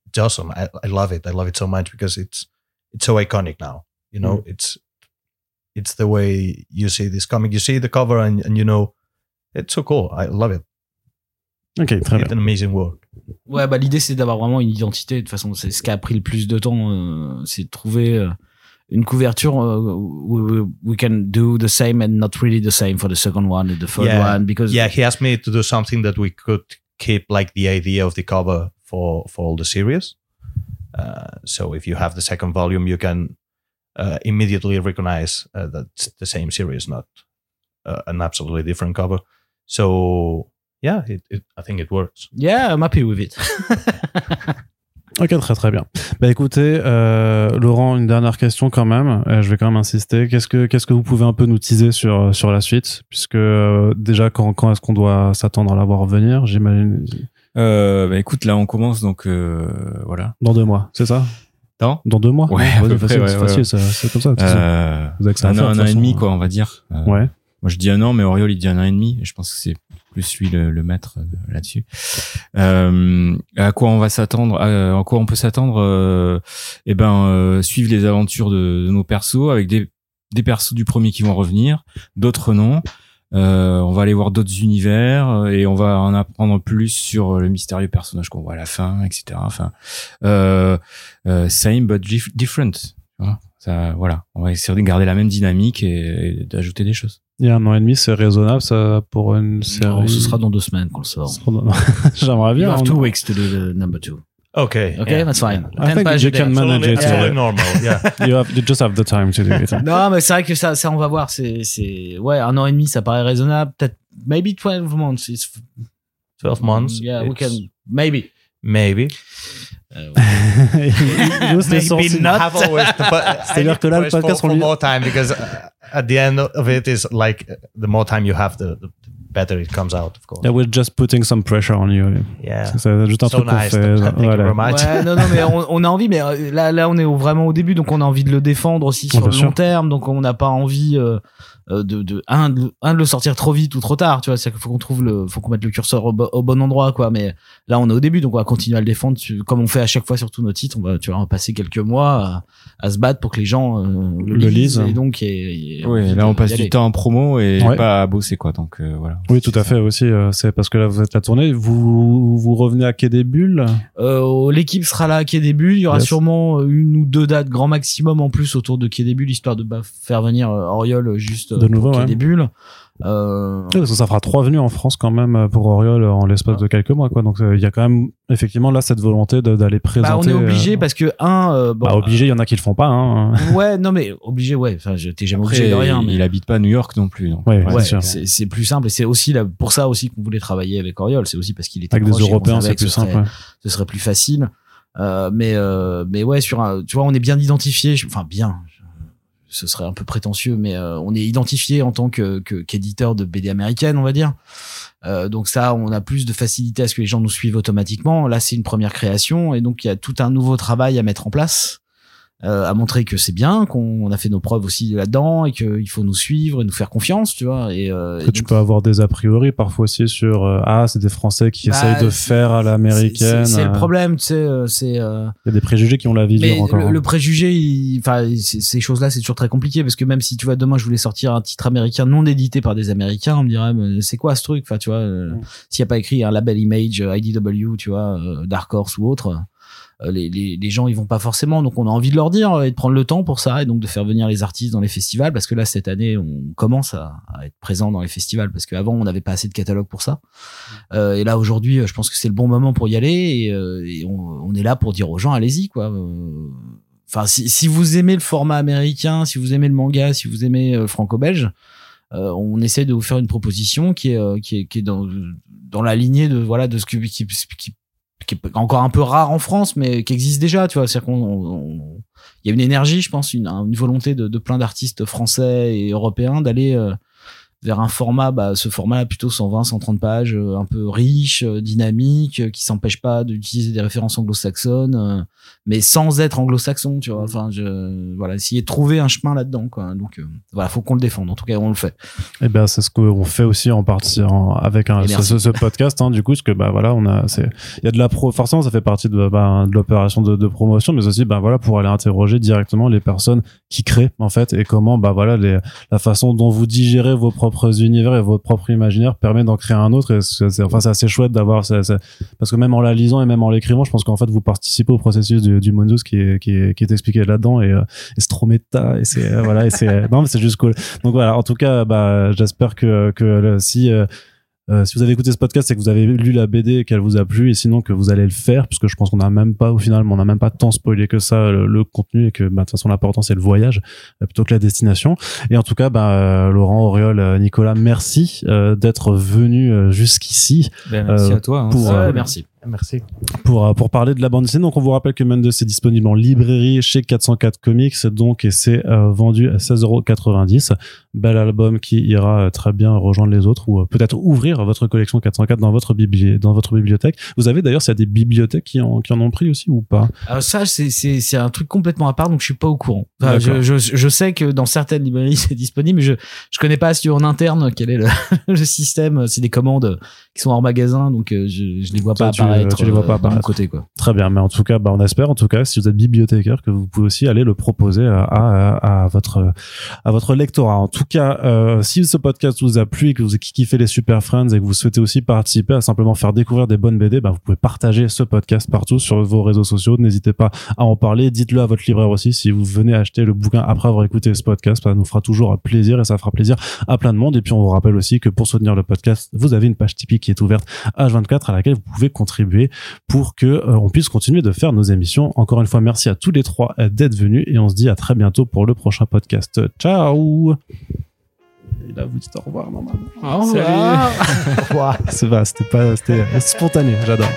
it's awesome. I, I love it. I love it so much because it's it's so iconic now. You know, mm-hmm. it's it's the way you see this comic. You see the cover and, and you know it's so cool. I love it. Ok, très bien. It's an amazing work. Ouais, bah l'idée c'est d'avoir vraiment une identité. De toute façon, c'est ce qui a pris le plus de temps, euh, c'est de trouver euh, une couverture. euh, we, we can do the same and not really the same for the second one and the third Yeah. one because Yeah, he asked me to do something that we could keep like the idea of the cover for for all the series. Uh, so if you have the second volume, you can uh, immediately recognize uh, that the same series, not uh, an absolutely different cover. So yeah, it, it, I think it works. yeah, I'm happy with it. Ok, très très bien. Bah écoutez, euh, Laurent, une dernière question quand même. Euh, je vais quand même insister. Qu'est-ce que qu'est-ce que vous pouvez un peu nous teaser sur sur la suite, puisque euh, déjà quand quand est-ce qu'on doit s'attendre à la voir venir J'imagine? Euh, bah écoute, là on commence donc euh, voilà. dans deux mois, c'est ça? Dans? Dans deux mois Ouais, peu près, facile, ouais, c'est ouais, facile, ouais. c'est- c'est comme ça. Euh, Vous avez que ça à un, faire, an- un an et demi quoi, on va dire. Euh, Ouais. Moi je dis un an, mais Oriol il dit un an et demi. Et je pense que c'est plus lui le, le maître euh, là-dessus. Euh, à quoi on va s'attendre à, quoi on peut s'attendre euh, Eh ben suivre les aventures de, de nos persos avec des des persos du premier qui vont revenir, d'autres non. Euh, on va aller voir d'autres univers et on va en apprendre plus sur le mystérieux personnage qu'on voit à la fin, etc. Enfin, euh, same but dif- different. Ça, voilà, on va essayer de garder la même dynamique et d'ajouter des choses. Il y a un an et demi, c'est raisonnable ça pour une série. Non, ce sera dans deux semaines qu'on le sort. J'aimerais You bien. have on- two weeks to do the number two. Okay. Okay, yeah. that's fine. I Ten think pages you can manage it. Totally, Yeah. normal. Yeah. You, have, you just have the time to do it. Non, mais c'est vrai que ça, ça, on va voir. C'est, c'est, ouais, un an et demi, ça paraît raisonnable. Peut-être, maybe 12 months. It's, 12 months. Yeah, we can, maybe. Maybe. Euh, Maybe sourcils. not. Have always, C'est-à-dire que là, le podcast, on for lui- more time because uh, at the end of it is like uh, the more time you have, the, the better it comes out, of course. Yeah, we're just putting some pressure on you. Yeah. C'est juste un So truc qu'on nice. fait. Thank you voilà. very much. Ouais, non, non, mais on, on a envie, mais euh, là, là, on est au- vraiment au début, donc on a envie de le défendre aussi sur bien le sûr. long terme, donc on n'a pas envie euh, euh, de, de, un, de, un, de le sortir trop vite ou trop tard, tu vois, c'est qu'il faut qu'on trouve le, faut qu'on mette le curseur au, bo- au bon endroit, quoi, mais là, on est au début, donc on va continuer à le défendre, tu- comme on fait à chaque fois sur tous nos titres, on va, tu vois, on va passer quelques mois à, à se battre pour que les gens euh, le, Le lisent, et donc, et, et Oui, là on passe du temps en promo et Ouais. pas à bosser quoi. Donc euh, voilà. Oui, tout à fait aussi. euh, C'est parce que là, vous êtes la tournée. Vous, vous revenez à Quai des Bulles? Euh, l'équipe sera là à Quai des Bulles. Il y aura Yes. sûrement une ou deux dates grand maximum en plus autour de Quai des Bulles, histoire de bah, faire venir euh, Oriol juste euh, De nouveau, pour Quai ouais. des Bulles. Euh, Oui, parce que ça fera trois venues en France quand même euh, pour Oriol euh, en l'espace de quelques mois. Quoi. Donc euh, il y a quand même effectivement là cette volonté d'aller présenter. bah, on est obligé euh, parce que un, euh, bon, bah, obligé, il y en a qui le font pas. Hein. ouais, non mais obligé, ouais. Enfin, je- t'es jamais Après, obligé de rien. Mais... il habite pas à New York non plus. Donc, Ouais, Ouais, sûr. c'est plus simple et c'est aussi là, pour ça aussi qu'on voulait travailler avec Oriol. C'est aussi parce qu'il était Avec des proche Européens, c'est plus ce serait- simple. ouais. ce serait plus facile. Euh, mais euh, mais ouais, sur un, tu vois, on est bien identifié. Enfin bien, ce serait un peu prétentieux, mais euh, on est identifié en tant qu'éditeur de BD américaine, on va dire. Euh, donc ça, on a plus de facilité à ce que les gens nous suivent automatiquement. Là, c'est une première création et donc il y a tout un nouveau travail à mettre en place. Euh, à montrer que c'est bien, qu'on a fait nos preuves aussi là-dedans et qu'il faut nous suivre et nous faire confiance, tu vois. Et, euh, Que et tu donc, peux avoir des a priori parfois aussi sur euh, ah c'est des Français qui Bah, essayent de faire à l'américaine. C'est le euh, problème, tu sais. euh, C'est euh, Il y a des préjugés qui ont la vie mais dure encore. le, hein. le préjugé, il- enfin, ces choses-là, c'est toujours très compliqué parce que même si tu vois demain, je voulais sortir un titre américain non édité par des Américains, on me dirait, mais c'est quoi ce truc Enfin, tu vois, Mm. s'il n'y a pas écrit un label Image, IDW, tu vois, Dark Horse ou autre, les, les, les gens, ils vont pas forcément. Donc, on a envie de leur dire euh, et de prendre le temps pour ça et donc de faire venir les artistes dans les festivals parce que là, cette année, on commence à, à être présent dans les festivals parce qu'avant, on n'avait pas assez de catalogue pour ça. Euh, et là, aujourd'hui, euh, je pense que c'est le bon moment pour y aller et, euh, et on, on est là pour dire aux gens, allez-y, quoi. Euh, Enfin, si, si vous aimez le format américain, si vous aimez le manga, si vous aimez euh, franco-belge, euh, on essaie de vous faire une proposition qui est euh, qui est qui est dans dans la lignée de voilà de ce qui, qui qui est encore un peu rare en France, mais qui existe déjà, tu vois. C'est-à-dire qu'on, on- il y a une énergie, je pense, une, volonté de, de plein d'artistes français et européens d'aller vers un format, bah, ce format plutôt 120, 130 pages, euh, un peu riche, euh, dynamique, euh, qui s'empêche pas d'utiliser des références anglo-saxonnes, mais sans être anglo-saxon, tu vois. Enfin, je, voilà, essayer de trouver un chemin là-dedans, quoi. Donc, euh, voilà, faut qu'on le défende. En tout cas, on le fait. Eh ben, c'est ce qu'on fait aussi en partie en- avec un, ce, merci. ce- ce podcast, hein, du coup, parce que, bah, voilà, on a, c'est, il y a de la pro, forcément, ça fait partie de, bah, de l'opération de, de promotion, mais aussi, bah, voilà, pour aller interroger directement les personnes qui créent, en fait, et comment, bah, voilà, les, la façon dont vous digérez vos propres univers et votre propre imaginaire permet d'en créer un autre, et c'est, enfin, c'est assez chouette d'avoir, c'est- parce que même en la lisant et même en l'écrivant, je pense qu'en fait, vous participez au processus du, du qui est, expliqué là-dedans, et, euh, et c'est trop méta, et c'est, euh, voilà, et c'est, non, mais c'est juste cool. Donc voilà, en tout cas, bah, j'espère que, si, euh, euh, si vous avez écouté ce podcast, c'est que vous avez lu la BD et qu'elle vous a plu, et sinon que vous allez le faire, puisque je pense qu'on n'a même pas, au final, on n'a même pas tant spoilé que ça le, le contenu, et que bah, de toute façon l'important c'est le voyage euh, plutôt que la destination. Et en tout cas, bah, euh, Laurent, Auriol, Nicolas, merci euh, d'être venus euh, jusqu'ici Ben, merci Euh, à toi. hein. pour, euh, merci. Merci. pour, euh, pour parler de la bande dessinée. Donc, on vous rappelle que Mendes est disponible en librairie chez 404 Comics, donc, et c'est euh, vendu à 16,90€. Bel album qui ira euh, très bien rejoindre les autres ou euh, peut-être ouvrir votre collection 404 dans votre, bibli dans votre bibliothèque. Vous avez d'ailleurs, s'il y a des bibliothèques qui en, qui en ont pris aussi ou pas? Alors ça, c'est un truc complètement à part, donc je suis pas au courant. Enfin, je, je je sais que dans certaines librairies c'est disponible, mais je je connais pas si en interne quel est le, le système. C'est des commandes qui sont hors magasin, donc je je les vois Toi, pas tu- apparaître. tu les vois euh, pas de mon apparaître. côté quoi. Très bien, mais en tout cas, bah, on espère, en tout cas, si vous êtes bibliothécaire, que vous pouvez aussi aller le proposer à, à, à votre à votre lectorat. En tout cas, euh, si ce podcast vous a plu et que vous kiffez les Super Friends et que vous souhaitez aussi participer à simplement faire découvrir des bonnes BD, bah, vous pouvez partager ce podcast partout sur vos réseaux sociaux. N'hésitez pas à en parler. Dites-le à votre libraire aussi si vous venez acheter le bouquin après avoir écouté ce podcast. Ça nous fera toujours plaisir et ça fera plaisir à plein de monde. Et puis, on vous rappelle aussi que pour soutenir le podcast, vous avez une page Tipeee qui est ouverte H24 à laquelle vous pouvez contribuer pour que euh, on puisse continuer de faire nos émissions. Encore une fois, merci à tous les trois euh, d'être venus et on se dit à très bientôt pour le prochain podcast. Ciao. Et là, vous dites au revoir normalement. Au revoir. C'est c'était pas, c'était spontané. J'adore.